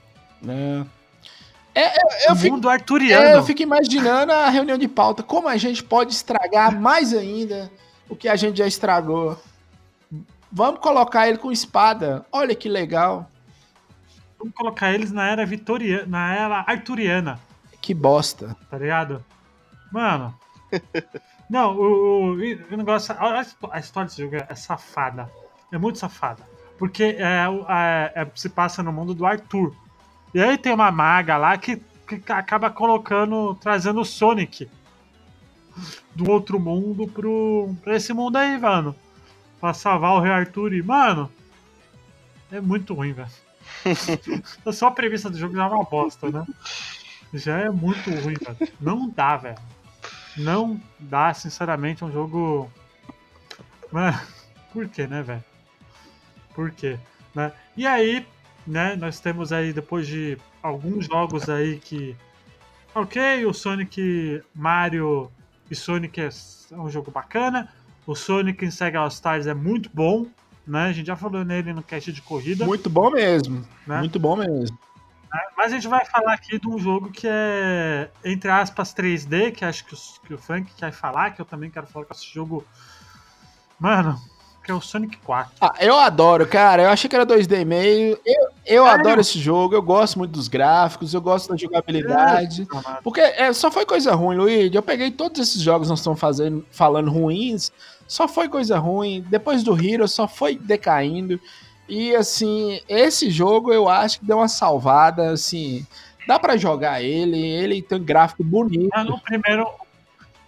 É. Eu o fico, mundo arturiano. é, eu fico imaginando a reunião de pauta. Como a gente pode estragar mais ainda o que a gente já estragou? Vamos colocar ele com espada. Olha que legal. Vamos colocar eles na era vitoriana, na era arturiana, Que bosta. tá ligado? Mano. Não, o, o, o negócio. A, a história desse jogo é safada. É muito safada. Porque é, é- é- se passa no mundo do Arthur. E aí tem uma maga lá que, que acaba colocando. trazendo o Sonic do outro mundo pro, pra esse mundo aí, mano. Pra salvar o Rei Arthur. E, mano. É muito ruim, velho. Só a premissa do jogo já é uma bosta, né? Já é muito ruim, velho. Não dá, velho. Não dá, sinceramente, é um jogo. Mano, por quê, né, velho? Por quê? Né? E aí, né, nós temos aí, depois de alguns jogos aí que. Ok, o Sonic Mario e Sonic é é um jogo bacana. O Sonic em Sega All Stars é muito bom, né? A gente já falou nele no cast de corrida. Muito bom mesmo. Né? Muito bom mesmo. Mas a gente vai falar aqui de um jogo que é, entre aspas, 3D, que acho que, os- que o Frank quer falar, que eu também quero falar com esse jogo. Mano, que é o Sonic 4. Ah, eu adoro, cara. Eu achei que era 2D meio. Eu, eu Sério? adoro esse jogo. Eu gosto muito dos gráficos. Eu gosto da jogabilidade. Porque é, só foi coisa ruim, Luigi. Eu peguei todos esses jogos que nós estamos fazendo, falando ruins. Só foi coisa ruim. Depois do Hero, só foi decaindo. E assim, esse jogo eu acho que deu uma salvada. Assim, dá pra jogar ele. Ele tem um gráfico bonito. Mas no primeiro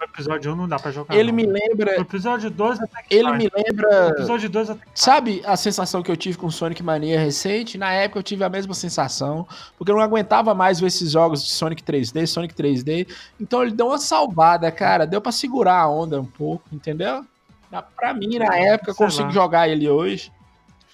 o episódio 1 não dá pra jogar. Ele não. me No lembra. episódio 2 até que Ele vai. me No lembra. episódio 2 até que Sabe a sensação que eu tive com Sonic Mania recente? Na época eu tive a mesma sensação, porque eu não aguentava mais ver esses jogos de Sonic 3D, Sonic 3D. Então ele deu uma salvada, cara. Deu pra segurar a onda um pouco, entendeu? Na- Pra mim, na época, eu consigo lá. jogar ele hoje.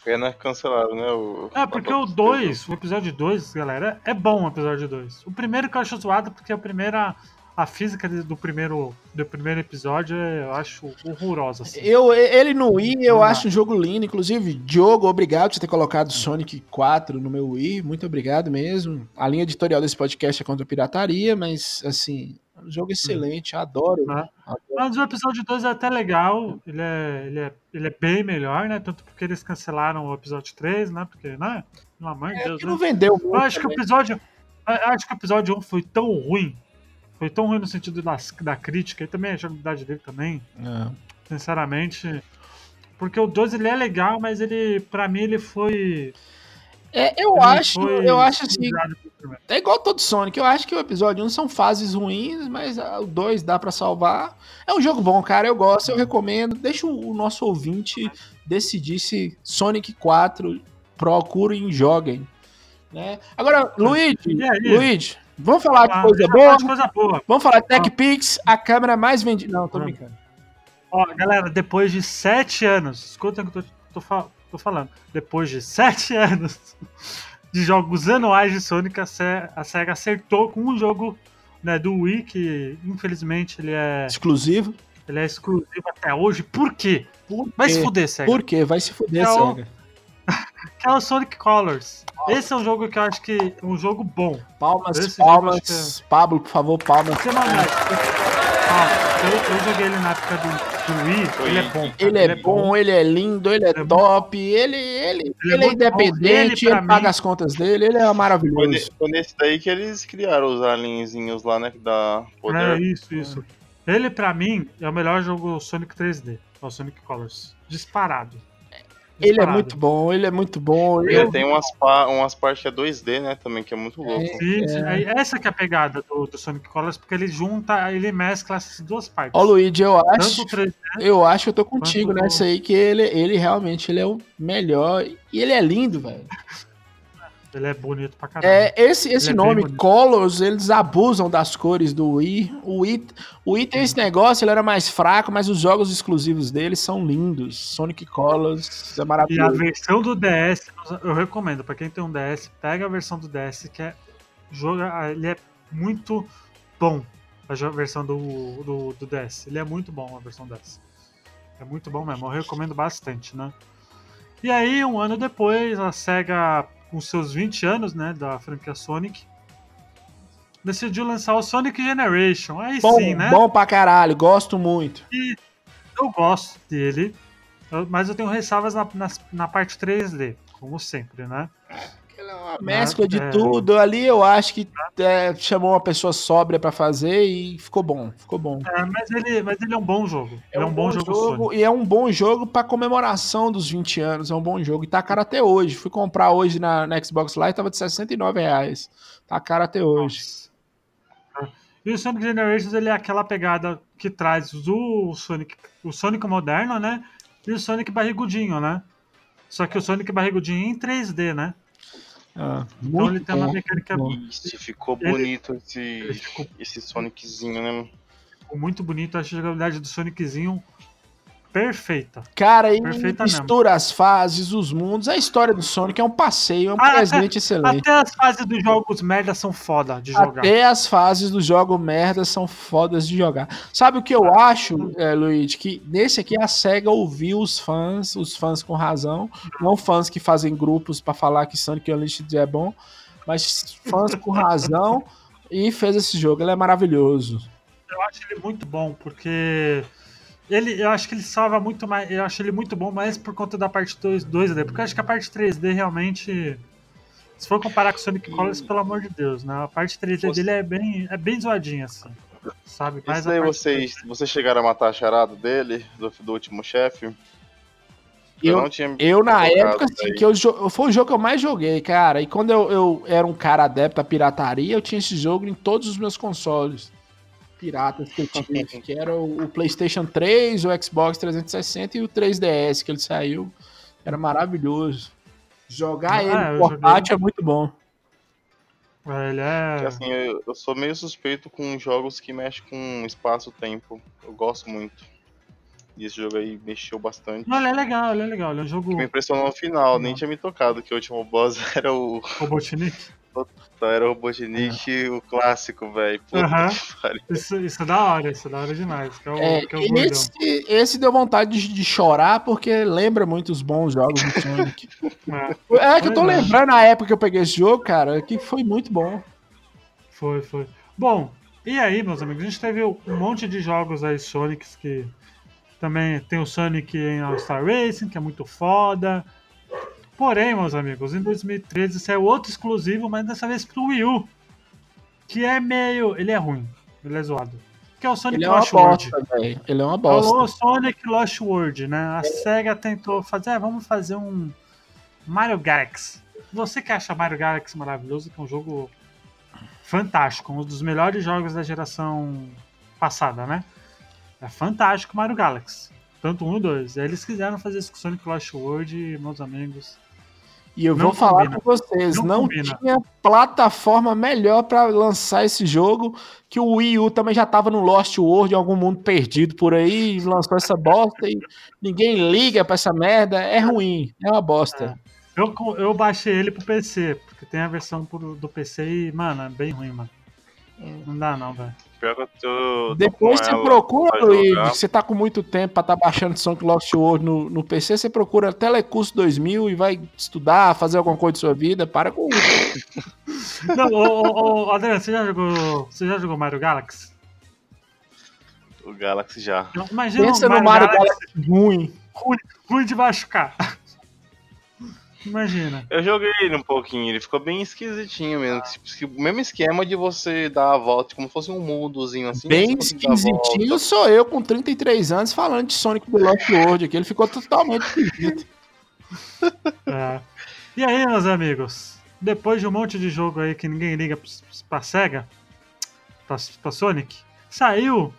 Pena cancelaram, né? O, É, porque o 2, o episódio 2, galera, é bom o episódio 2. O primeiro que eu acho zoado, porque a primeira. A física do primeiro, do primeiro episódio é, eu acho horrorosa. Assim. Eu, ele no Wii, eu Não dá. acho um jogo lindo. Inclusive, Diogo, obrigado por ter colocado Sonic 4 no meu Wii. Muito obrigado mesmo. A linha editorial desse podcast é contra a pirataria, mas, assim, é um jogo excelente. Eu adoro. Né? Mas o episódio 2 é até legal, ele é, ele, é, ele é bem melhor, né? Tanto porque eles cancelaram o episódio 3, né? Porque, né? Pelo amor de É, Deus, né? não vendeu muito. Eu acho que o episódio. eu Acho que o episódio 1 foi tão ruim. Foi tão ruim no sentido das, da crítica e também a jogabilidade dele também, É. sinceramente. Porque o 2 ele é legal, mas ele, pra mim, ele foi. É, eu ele acho, eu acho assim, é igual todo Sonic. Eu acho que o episódio 1 são fases ruins, mas ah, o 2 dá pra salvar. É um jogo bom, cara. Eu gosto, eu recomendo. Deixa o, nosso ouvinte decidir se Sonic 4 procurem e joguem. Né? Agora, Luigi, E aí? Luigi, vamos falar de coisa boa? de coisa boa. Vamos falar de TechPix, a câmera mais vendida. Não, tô Ah. brincando. Ó, galera, depois de sete anos, escuta o que eu tô, tô, tô falando. Depois de sete anos de jogos anuais de Sonic, a, Se- a SEGA acertou com um jogo né, do Wii, que infelizmente ele é, Exclusivo. ele é exclusivo até hoje. Por quê? Por Vai se quê? fuder, SEGA. Por quê? Vai se fuder, É o- Sega. Que é o Sonic Colors. Esse é um jogo que eu acho que é um jogo bom. Palmas, Esse palmas. acho Pablo, por favor, palmas. Você não acha? Ah, eu, eu joguei ele na época do, do Wii, ele é bom. cara, Ele é bom, ele é lindo, ele é Ele é top, ele, ele, Ele é ele é bom. independente, Ele, ele, paga mim- as contas dele, ele é maravilhoso. foi nesse daí que eles criaram os alienzinhos lá, né? Que dá É poder. isso, isso. Ele, pra mim, é o melhor jogo Sonic 3D. É o Sonic Colors. Disparado. Ele é muito bom, ele é muito bom. Ele Eu- tem umas, pa- umas partes que é 2D, né? Também, que é muito louco. Sim, sim. Aí, Essa que é a pegada do, do Sonic Colors, porque ele junta, ele mescla essas duas partes. Ó, Luigi, eu acho, Tanto o 3D, eu acho que eu tô contigo nessa aí, que ele, ele realmente ele é o melhor. E ele é lindo, velho. Ele é bonito pra caralho. É, esse esse Ele é nome, bonito. Colors, eles abusam das cores do Wii. O Wii, o Wii tem esse negócio, ele era mais fraco, mas os jogos exclusivos dele são lindos. Sonic Colors é E a maravilhoso. versão do DS, eu recomendo, pra quem tem um DS, pega a versão do DS, que é. Joga, ele é muito bom. A versão do, do, do DS. Ele é muito bom a versão DS. É muito bom mesmo, eu recomendo bastante, né? E aí, um ano depois, a SEGA, com seus 20 anos, né, da franquia Sonic, decidiu lançar o Sonic Generation. Aí Bom, sim, né? bom pra caralho, gosto muito. Eu gosto dele, mas eu tenho ressalvas na, nas- na parte 3D, como sempre, né? É uma mescla de É. tudo. Ali eu acho que é, chamou uma pessoa sóbria pra fazer e ficou bom, ficou bom. É, mas, ele, mas ele é um bom jogo. ele é um bom, jogo, Sonic. e é um bom jogo pra comemoração dos 20 anos. É um bom jogo. E tá caro até hoje. Fui comprar hoje na, na Xbox Live, tava de 69 reais. Tá caro até hoje. E o Sonic Generations ele é aquela pegada que traz o Sonic, o Sonic moderno, né? E o Sonic barrigudinho, né? Só que o Sonic barrigudinho em 3D, né? Ah, Então muito ele tem uma mecânica. Ixi, ficou Ele- bonito esse, ficou esse Soniczinho, né? muito bonito. Acho a jogabilidade do Soniczinho perfeita. Cara, e Perfeita mistura as fases, os mundos. A história do Sonic é um passeio, é um Ah, presente excelente. Até as fases dos jogos merda são foda de jogar. Até as fases do jogo merda são fodas de jogar. Sabe o que eu acho, é, Luigi? Que nesse aqui a SEGA ouviu os fãs, os fãs com razão, não fãs que fazem grupos pra falar que Sonic Unleashed é bom, mas fãs com razão e fez esse jogo. Ele é maravilhoso. Eu acho ele muito bom, porque ele, eu acho que ele salva muito mais. Eu acho ele muito bom, mais por conta da parte 2, 2D, porque eu acho que a parte 3D realmente. Se for comparar com o Sonic Colors, pelo amor de Deus, né? A parte 3D Você- dele é bem, é bem zoadinha, assim. Sabe? Mas Isso a daí parte vocês, vocês chegaram a matar a charada dele, do, do último chefe? Eu- não tinha Eu, na época, assim, que eu, foi o jogo que eu mais joguei, cara. E quando eu, eu era um cara adepto à pirataria, eu tinha esse jogo em todos os meus consoles piratas que eu tive, que era o, o PlayStation 3, o Xbox 360 e o 3DS que ele saiu. Era maravilhoso. Jogar Ah, ele no portátil é muito bom. É, Ele Porque, é. assim, eu, eu sou meio suspeito com jogos que mexem com espaço-tempo. Eu gosto muito. E esse jogo aí mexeu bastante. Não, ele é legal, ele é legal. Ele é um jogo Me impressionou no final, nem tinha me tocado que o último boss era o, Robotnik. Era o Robotnik, o clássico, velho. Pariu. Isso, isso é da hora, isso é da hora demais. Que é o, É, que é o esse, esse deu vontade de, de chorar porque lembra muito os bons jogos do Sonic. É, É que eu tô é. lembrando a época que eu peguei esse jogo, cara, que foi muito bom. foi, foi. Bom, e aí, meus amigos, a gente teve um monte de jogos aí Sonics que também tem o Sonic em All-Star Racing, que é muito foda. Porém, meus amigos, em 2013 saiu outro exclusivo, mas dessa vez pro Wii U. Que é meio. Ele é ruim, ele é zoado. Que é o Sonic Ele é Lost World. bosta. Ele é uma É o bosta. Sonic Lost World, né? A SEGA tentou fazer, ah, vamos fazer um Mario Galaxy. Você que acha Mario Galaxy maravilhoso, que é um jogo fantástico, um dos melhores jogos da geração passada, né? É fantástico Mario Galaxy. Tanto um e dois. Aí eles quiseram fazer isso com Sonic Lost World meus amigos. E eu Não vou falar combina. com vocês, Não não, tinha plataforma melhor pra lançar esse jogo que o Wii U também já tava no Lost World, em algum mundo perdido por aí, lançou essa bosta e ninguém liga pra essa merda. É ruim, é uma bosta. Eu, co- eu baixei ele pro PC, porque tem a versão pro- do PC e, mano, é bem ruim, mano. Não dá não, velho. Pior que eu tô, tô Depois com você ela procura, jogar. você tá com muito tempo pra tá baixando Sonic Lost World no, no PC, você procura Telecurso 2000 e vai estudar, fazer alguma coisa de sua vida, para com isso. Não, ô, ô, ô, Adriano, você já jogou. Você já jogou Mario Galaxy? O Galaxy já. Imagina Pensa um no Mario Galaxy ruim. ruim, ruim de machucar. Imagina. Eu joguei ele um pouquinho, ele ficou bem esquisitinho mesmo. O mesmo esquema de você dar a volta, como se fosse um mundozinho assim. Bem esquisitinho sou eu com 33 anos falando de Sonic The Lost World aqui. Ele ficou totalmente esquisito. É. E aí, meus amigos? Depois de um monte de jogo aí que ninguém liga pra- pra SEGA, pra, pra Sonic, saiu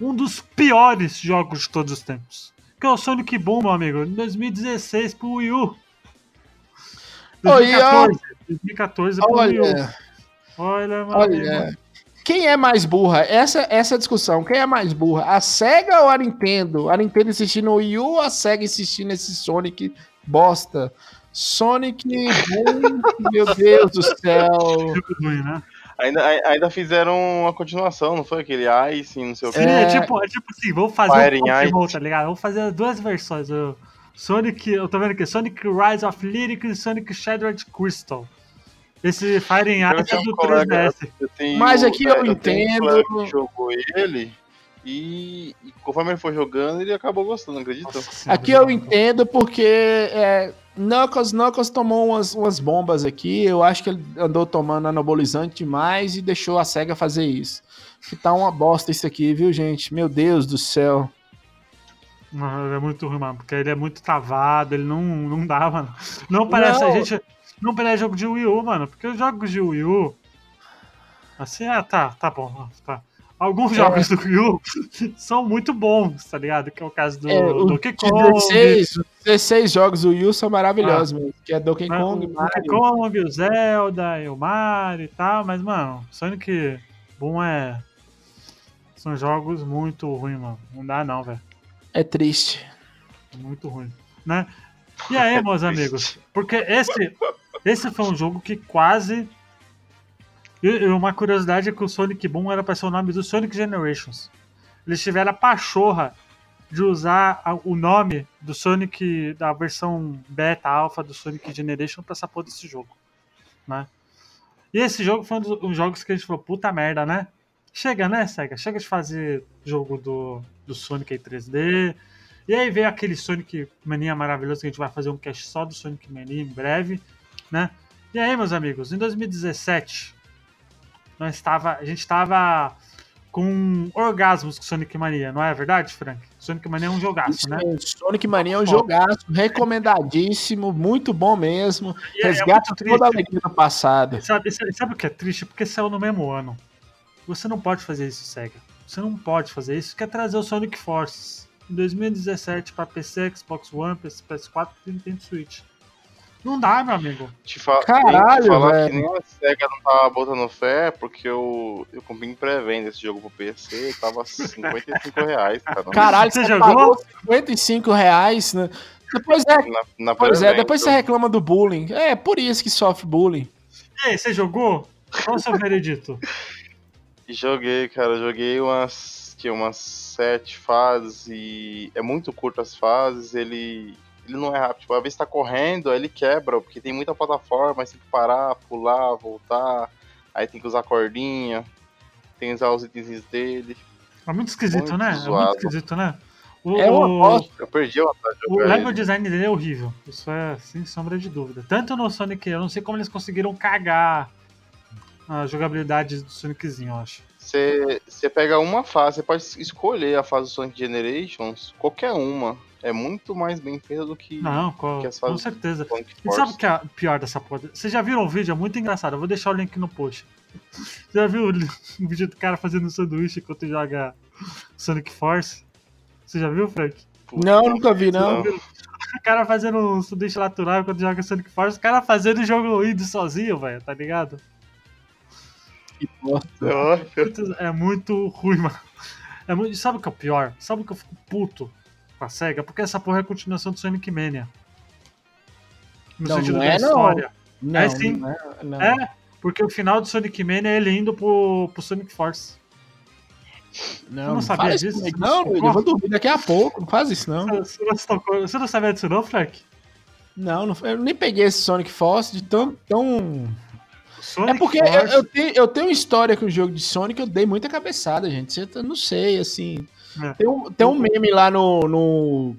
um dos piores jogos de todos os tempos. Que é o Sonic Boom, meu amigo, em 2016 pro Wii U. Oi, ó, 2014. 2014 pro Wii U. olha, Olha, amigo. olha. Quem é mais burra? Essa, essa é discussão. Quem é mais burra? A SEGA ou a Nintendo? A Nintendo insistindo no Wii U ou a SEGA insistindo nesse Sonic bosta? Sonic, meu Deus do céu. Né? Ainda, ai- ainda fizeram uma continuação, não foi aquele Ice, não sei o Sim, que. é, É. tipo, é tipo assim, vamos fazer Fire um Pokémon, tá ligado? Vamos fazer duas versões. O Sonic, eu tô vendo aqui, Sonic Rise of Lyric e Sonic Shattered Crystal. Esse Fire in Eu Ice é um do colega- 3DS. Eu tenho- Mas aqui eu um entendo. que jogou ele e, e conforme ele foi jogando, ele acabou gostando, acredita? Nossa Aqui eu mano. entendo porque é, Knuckles, Knuckles tomou umas, umas bombas aqui. Eu acho que ele andou tomando anabolizante demais e deixou a SEGA fazer isso. Que tá uma bosta isso aqui, viu, gente? Meu Deus do céu. Não, É muito ruim, mano, porque ele é muito travado, ele não, não dá, mano. Não parece, Não. a gente. Não parece jogo de Wii U, mano, porque os jogos de Wii U. Assim, ah, tá, tá bom, tá. Alguns É. jogos do Wii U são muito bons, tá ligado? Que é o caso do É, o Donkey Kong. 16, os 16 jogos do Wii U são maravilhosos, mesmo, que é Donkey né, Kong, o Donkey. Kong, o Zelda, e o Mario e tal, mas, mano, Sonic Boom é. São jogos muito ruins, mano. Não dá não, velho. É triste. Muito ruim, né? E aí, meus amigos? Porque esse, esse foi um jogo que quase. E e uma curiosidade é que o Sonic Boom era para ser o nome do Sonic Generations. Eles tiveram a pachorra de usar a- o nome do Sonic, da versão beta, alpha do Sonic Generation pra essa porra desse jogo, né? E esse jogo foi um dos um jogos que a gente falou, puta merda, né? Chega, né, SEGA? Chega de fazer jogo do, do Sonic em 3D. E aí veio aquele Sonic Mania maravilhoso que a gente vai fazer um cast só do Sonic Mania em breve, né? E aí, meus amigos, em 2017, nós estava, a gente estava com orgasmos com Sonic Mania, não é verdade, Frank? Sonic Mania é um jogaço, né? Sonic Mania é um jogaço, recomendadíssimo, muito bom mesmo. E é- é Resgata muito toda a alegria do passado. Sabe, sabe, sabe o que é triste? Porque saiu no mesmo ano. Você não pode fazer isso, SEGA. Você não pode fazer isso. Quer trazer o Sonic Forces em 2017 para PC, Xbox One, PS, PS4 e Nintendo Switch. Não dá, meu amigo. Te fa Caralho, te falar velho. que nem a SEGA não tava botando fé, porque eu, eu comprei em pré-venda esse jogo pro PC, tava 55 reais, cara. Caralho, Você você, jogou? pagou 55 reais. Né? Depois é, Na, na pois é, depois você reclama do bullying. É por isso que sofre bullying. E aí, você jogou? Qual o seu veredito? E Joguei, cara, joguei umas, que, umas sete fases e é muito curto as fases, ele, ele não é rápido. Tipo, às vezes tá correndo, aí ele quebra, porque tem muita plataforma, aí tem que parar, pular, voltar, aí tem que usar cordinha, tem que usar os itens dele. É muito esquisito, Muito né? É zoado. muito esquisito, né? O, É uma o- bosta. Eu perdi a vontade de O level ele. design dele é horrível. Isso é sem sombra de dúvida. Tanto no Sonic, eu não sei como eles conseguiram cagar a jogabilidade do Soniczinho, eu acho. Você você pega uma fase, você pode escolher a fase do Sonic Generations, qualquer uma. É muito mais bem feita do que Não, co- que as com fases certeza. do Sonic E sabe o que é pior dessa porra? Vocês já viram o vídeo? É muito engraçado. Eu vou deixar o link no post. Você já viu o, vídeo do cara fazendo um sanduíche enquanto joga Sonic Force? Você já viu, Frank? Puta, Não, nunca vi, não. O cara fazendo um sanduíche natural enquanto joga Sonic Force. O cara fazendo o jogo indo sozinho, velho, tá ligado? Que bosta. É muito ruim, mano. É muito, sabe o que é o pior? Sabe o que eu fico puto com a SEGA? Porque essa porra é a continuação do Sonic Mania. No Não, sentido não da é, não. história. Não, É sim. não é, não. É, porque o final do Sonic Mania é ele indo pro, pro Sonic Force. Não, não sabia isso disso? comigo. Não, eu vou dormir daqui a pouco. Não faz isso, não. Você não, você não sabia disso não, Frank? Não, não eu nem peguei esse Sonic Force de tão. tão... Sonic É porque eu, eu tenho, eu tenho história com o jogo de Sonic, eu dei muita cabeçada, gente. Você tá- não sei, assim. É. Tem, um, tem um meme lá no, no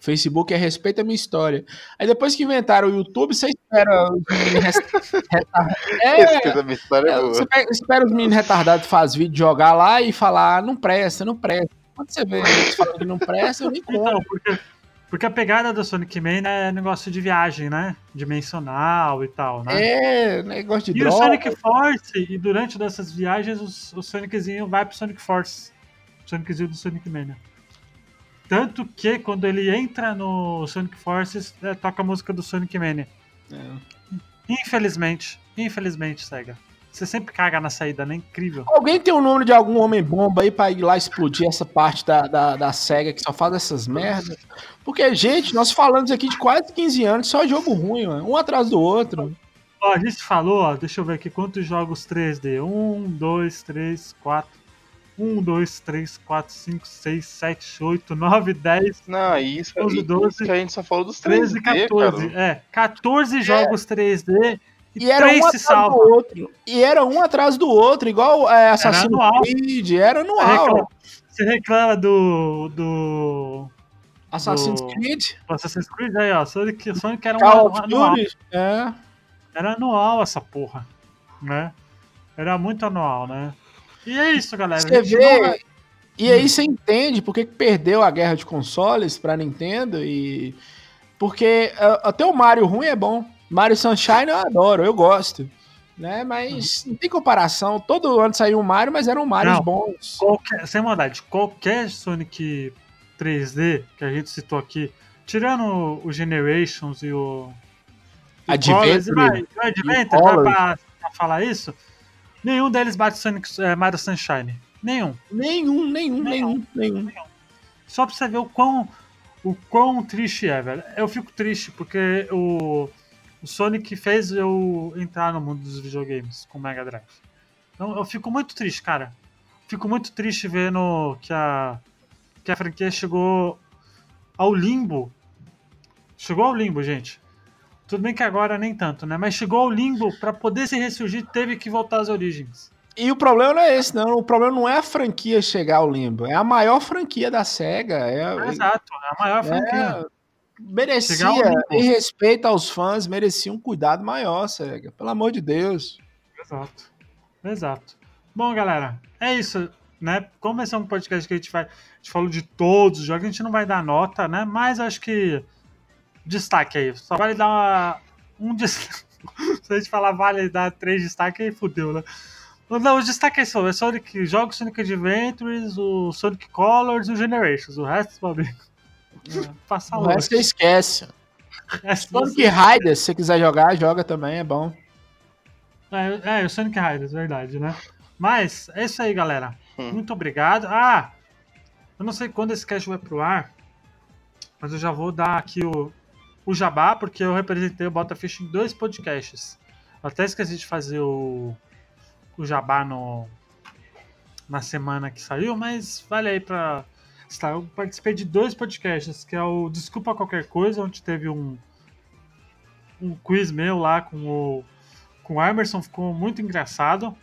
Facebook a respeito da minha história. Aí depois que inventaram o YouTube, você espera os meninos res- retar- É, Essa minha história é é, espera os meninos retardados fazem vídeo jogar lá e falar, "Ah, não presta, não presta. Quando você vê eles falando que não presta, eu nem conto. Então, porque, porque a pegada do Sonic Mania é negócio de viagem, né? Dimensional e tal, né? É, negócio de E o droga. Sonic Force, e durante dessas viagens, o, o Soniczinho vai pro Sonic Force. O Soniczinho do Sonic Mania. Tanto que quando ele entra no Sonic Force, é, toca a música do Sonic Mania. Infelizmente, infelizmente, SEGA. Você sempre caga na saída, né? Incrível. Alguém tem o número de algum homem-bomba aí pra ir lá explodir essa parte da, da, da SEGA que só faz essas merdas? Porque, gente, nós falamos aqui de quase 15 anos, só jogo ruim, mano. um atrás do outro. Ó, a gente falou, ó, deixa eu ver aqui quantos jogos 3D. 1, 2, 3, 4. 1, 2, 3, 4, 5, 6, 7, 8, 9, 10, Não, isso, 11, isso 12, que a gente só falou dos 13, 3D, 14. cara. É, 14 jogos 3D e, E era um 3 se atrás do salvam. outro. E era um atrás do outro, igual é, Assassin's anual. Creed, era anual. você reclama do, do, Assassin's do- Creed, do Assassin's Creed aí, ó. Sonic, Sonic era um Call anual. É. Era anual essa porra, né? Era muito anual, né? E é isso, galera. Você gente não vê. E aí você entende por que que perdeu a guerra de consoles pra Nintendo e. Porque ah, até o Mario ruim é bom. Mario Sunshine eu adoro, eu gosto. Né? Mas não tem comparação. Todo ano saiu um Mario, mas eram Marios Não. bons. Qualquer, sem maldade, qualquer Sonic 3D que a gente citou aqui, tirando o Generations e o. o Adventure Colors, e o Adventure, vai pra, pra falar isso, nenhum deles bate Sonic é, Mario Sunshine. Nenhum. Nenhum, nenhum, nenhum, nenhum. Só pra você ver o quão, o quão triste é, velho. Eu fico triste porque o, o Sonic fez eu entrar no mundo dos videogames com o Mega Drive. Então eu fico muito triste, cara. Fico muito triste vendo que a, que a franquia chegou ao limbo. Chegou ao limbo, gente. Tudo bem que agora nem tanto, né? Mas chegou ao limbo pra poder se ressurgir, teve que voltar às origens. E o problema não é esse, não. O problema não é a franquia chegar ao limbo. É a maior franquia da SEGA. É, Exato, é a maior franquia. Merecia, em respeito aos fãs, merecia um cuidado maior, SEGA. Pelo amor de Deus. Exato. Exato. Bom, galera, é isso, né? Como esse é um podcast que a gente vai. A gente falou de todos os jogos, a gente não vai dar nota, né? Mas acho que. Destaque aí. Só vale dar uma, um destaque. Se a gente falar vale dar três destaques, aí fudeu, né? Não, os destaques são é Sonic, jogos Sonic Adventures, o Sonic Colors e o Generations. O resto, meu amigo. É, Passar O longe. você esquece. Resto Sonic você- Riders, se você quiser jogar, joga também, é bom. É, é, o Sonic Riders, verdade, né? Mas é isso aí, galera. Hum. Muito obrigado. Ah, eu não sei quando esse cast vai pro ar, mas eu já vou dar aqui o, o jabá, porque eu representei o Botafish em dois podcasts. Eu até esqueci de fazer o, o jabá no, na semana que saiu, mas vale aí pra. Estar. Eu participei de dois podcasts, que é o Desculpa Qualquer Coisa, onde teve um, um quiz meu lá com o, com o Emerson, ficou muito engraçado.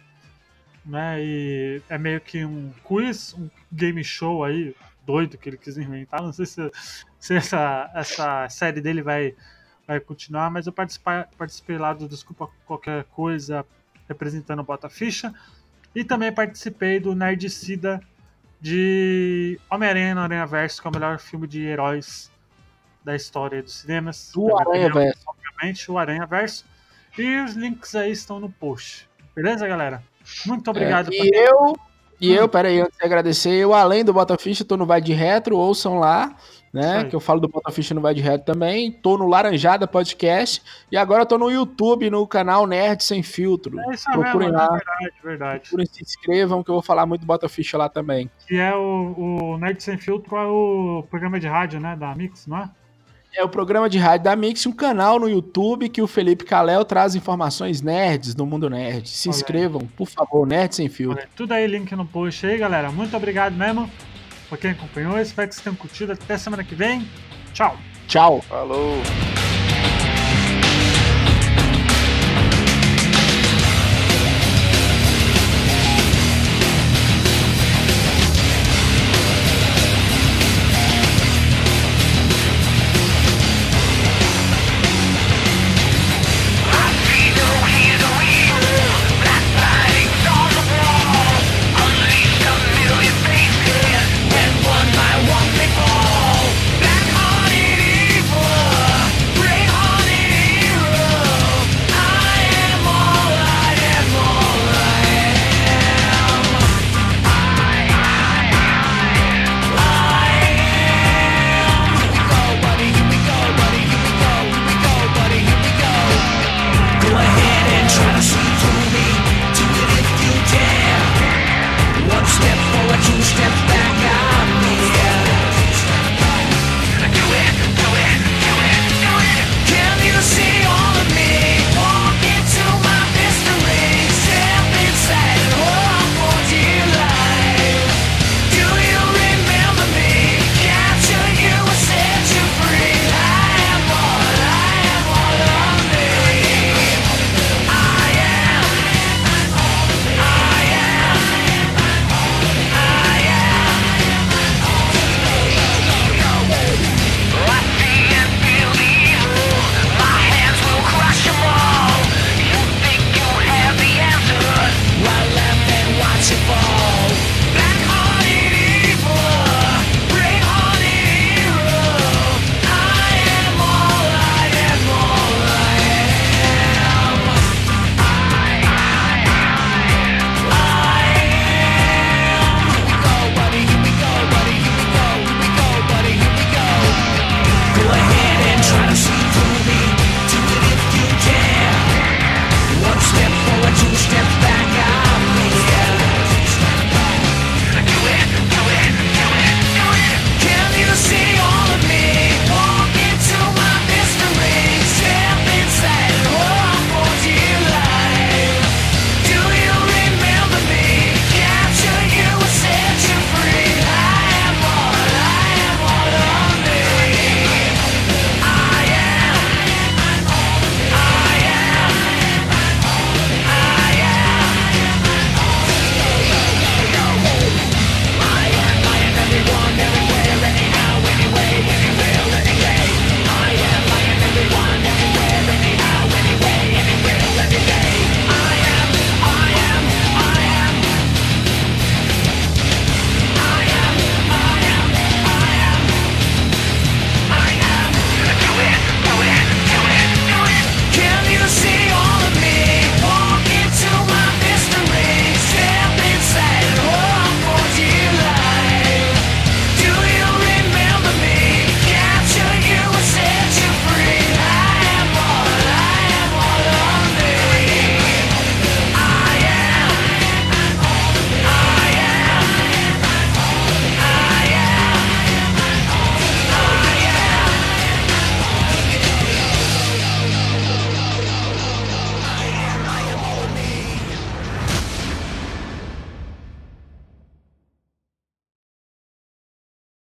Né, e é meio que um quiz, um game show aí, doido que ele quis inventar. Não sei se, se essa, essa série dele vai, vai continuar, mas eu participei, participei lá do Desculpa Qualquer Coisa representando o Bota Ficha. E também participei do Nerdicida de Homem-Aranha no Aranha Verso, que é o melhor filme de heróis da história dos cinemas. Do minha Aranha opinião, Verso. Obviamente, o Aranha Verso. E os links aí estão no post. Beleza, galera? Muito obrigado. É, e eu, e eu, peraí, antes de agradecer, eu, além do Botafish, tô no Vai de Retro, ouçam lá, né? Que eu falo do Botafish no Vai de Retro também. Tô no Laranjada Podcast e agora tô no YouTube, no canal Nerd Sem Filtro. É isso Procurem mesmo, lá. é verdade, verdade. Procurem, se inscrevam, que eu vou falar muito do Botafish lá também. Que é o, o Nerd Sem Filtro, é o programa de rádio, né, da Mix, não é? É o programa de rádio da Mix, um canal no YouTube que o Felipe Caléu traz informações nerds do mundo nerd. Se Olha inscrevam, por favor, Nerd Sem Filtro. Olha, Tudo aí, link no post aí, galera. Muito obrigado mesmo por quem acompanhou. Espero que vocês tenham curtido. Até semana que vem. Tchau. Tchau. Falou.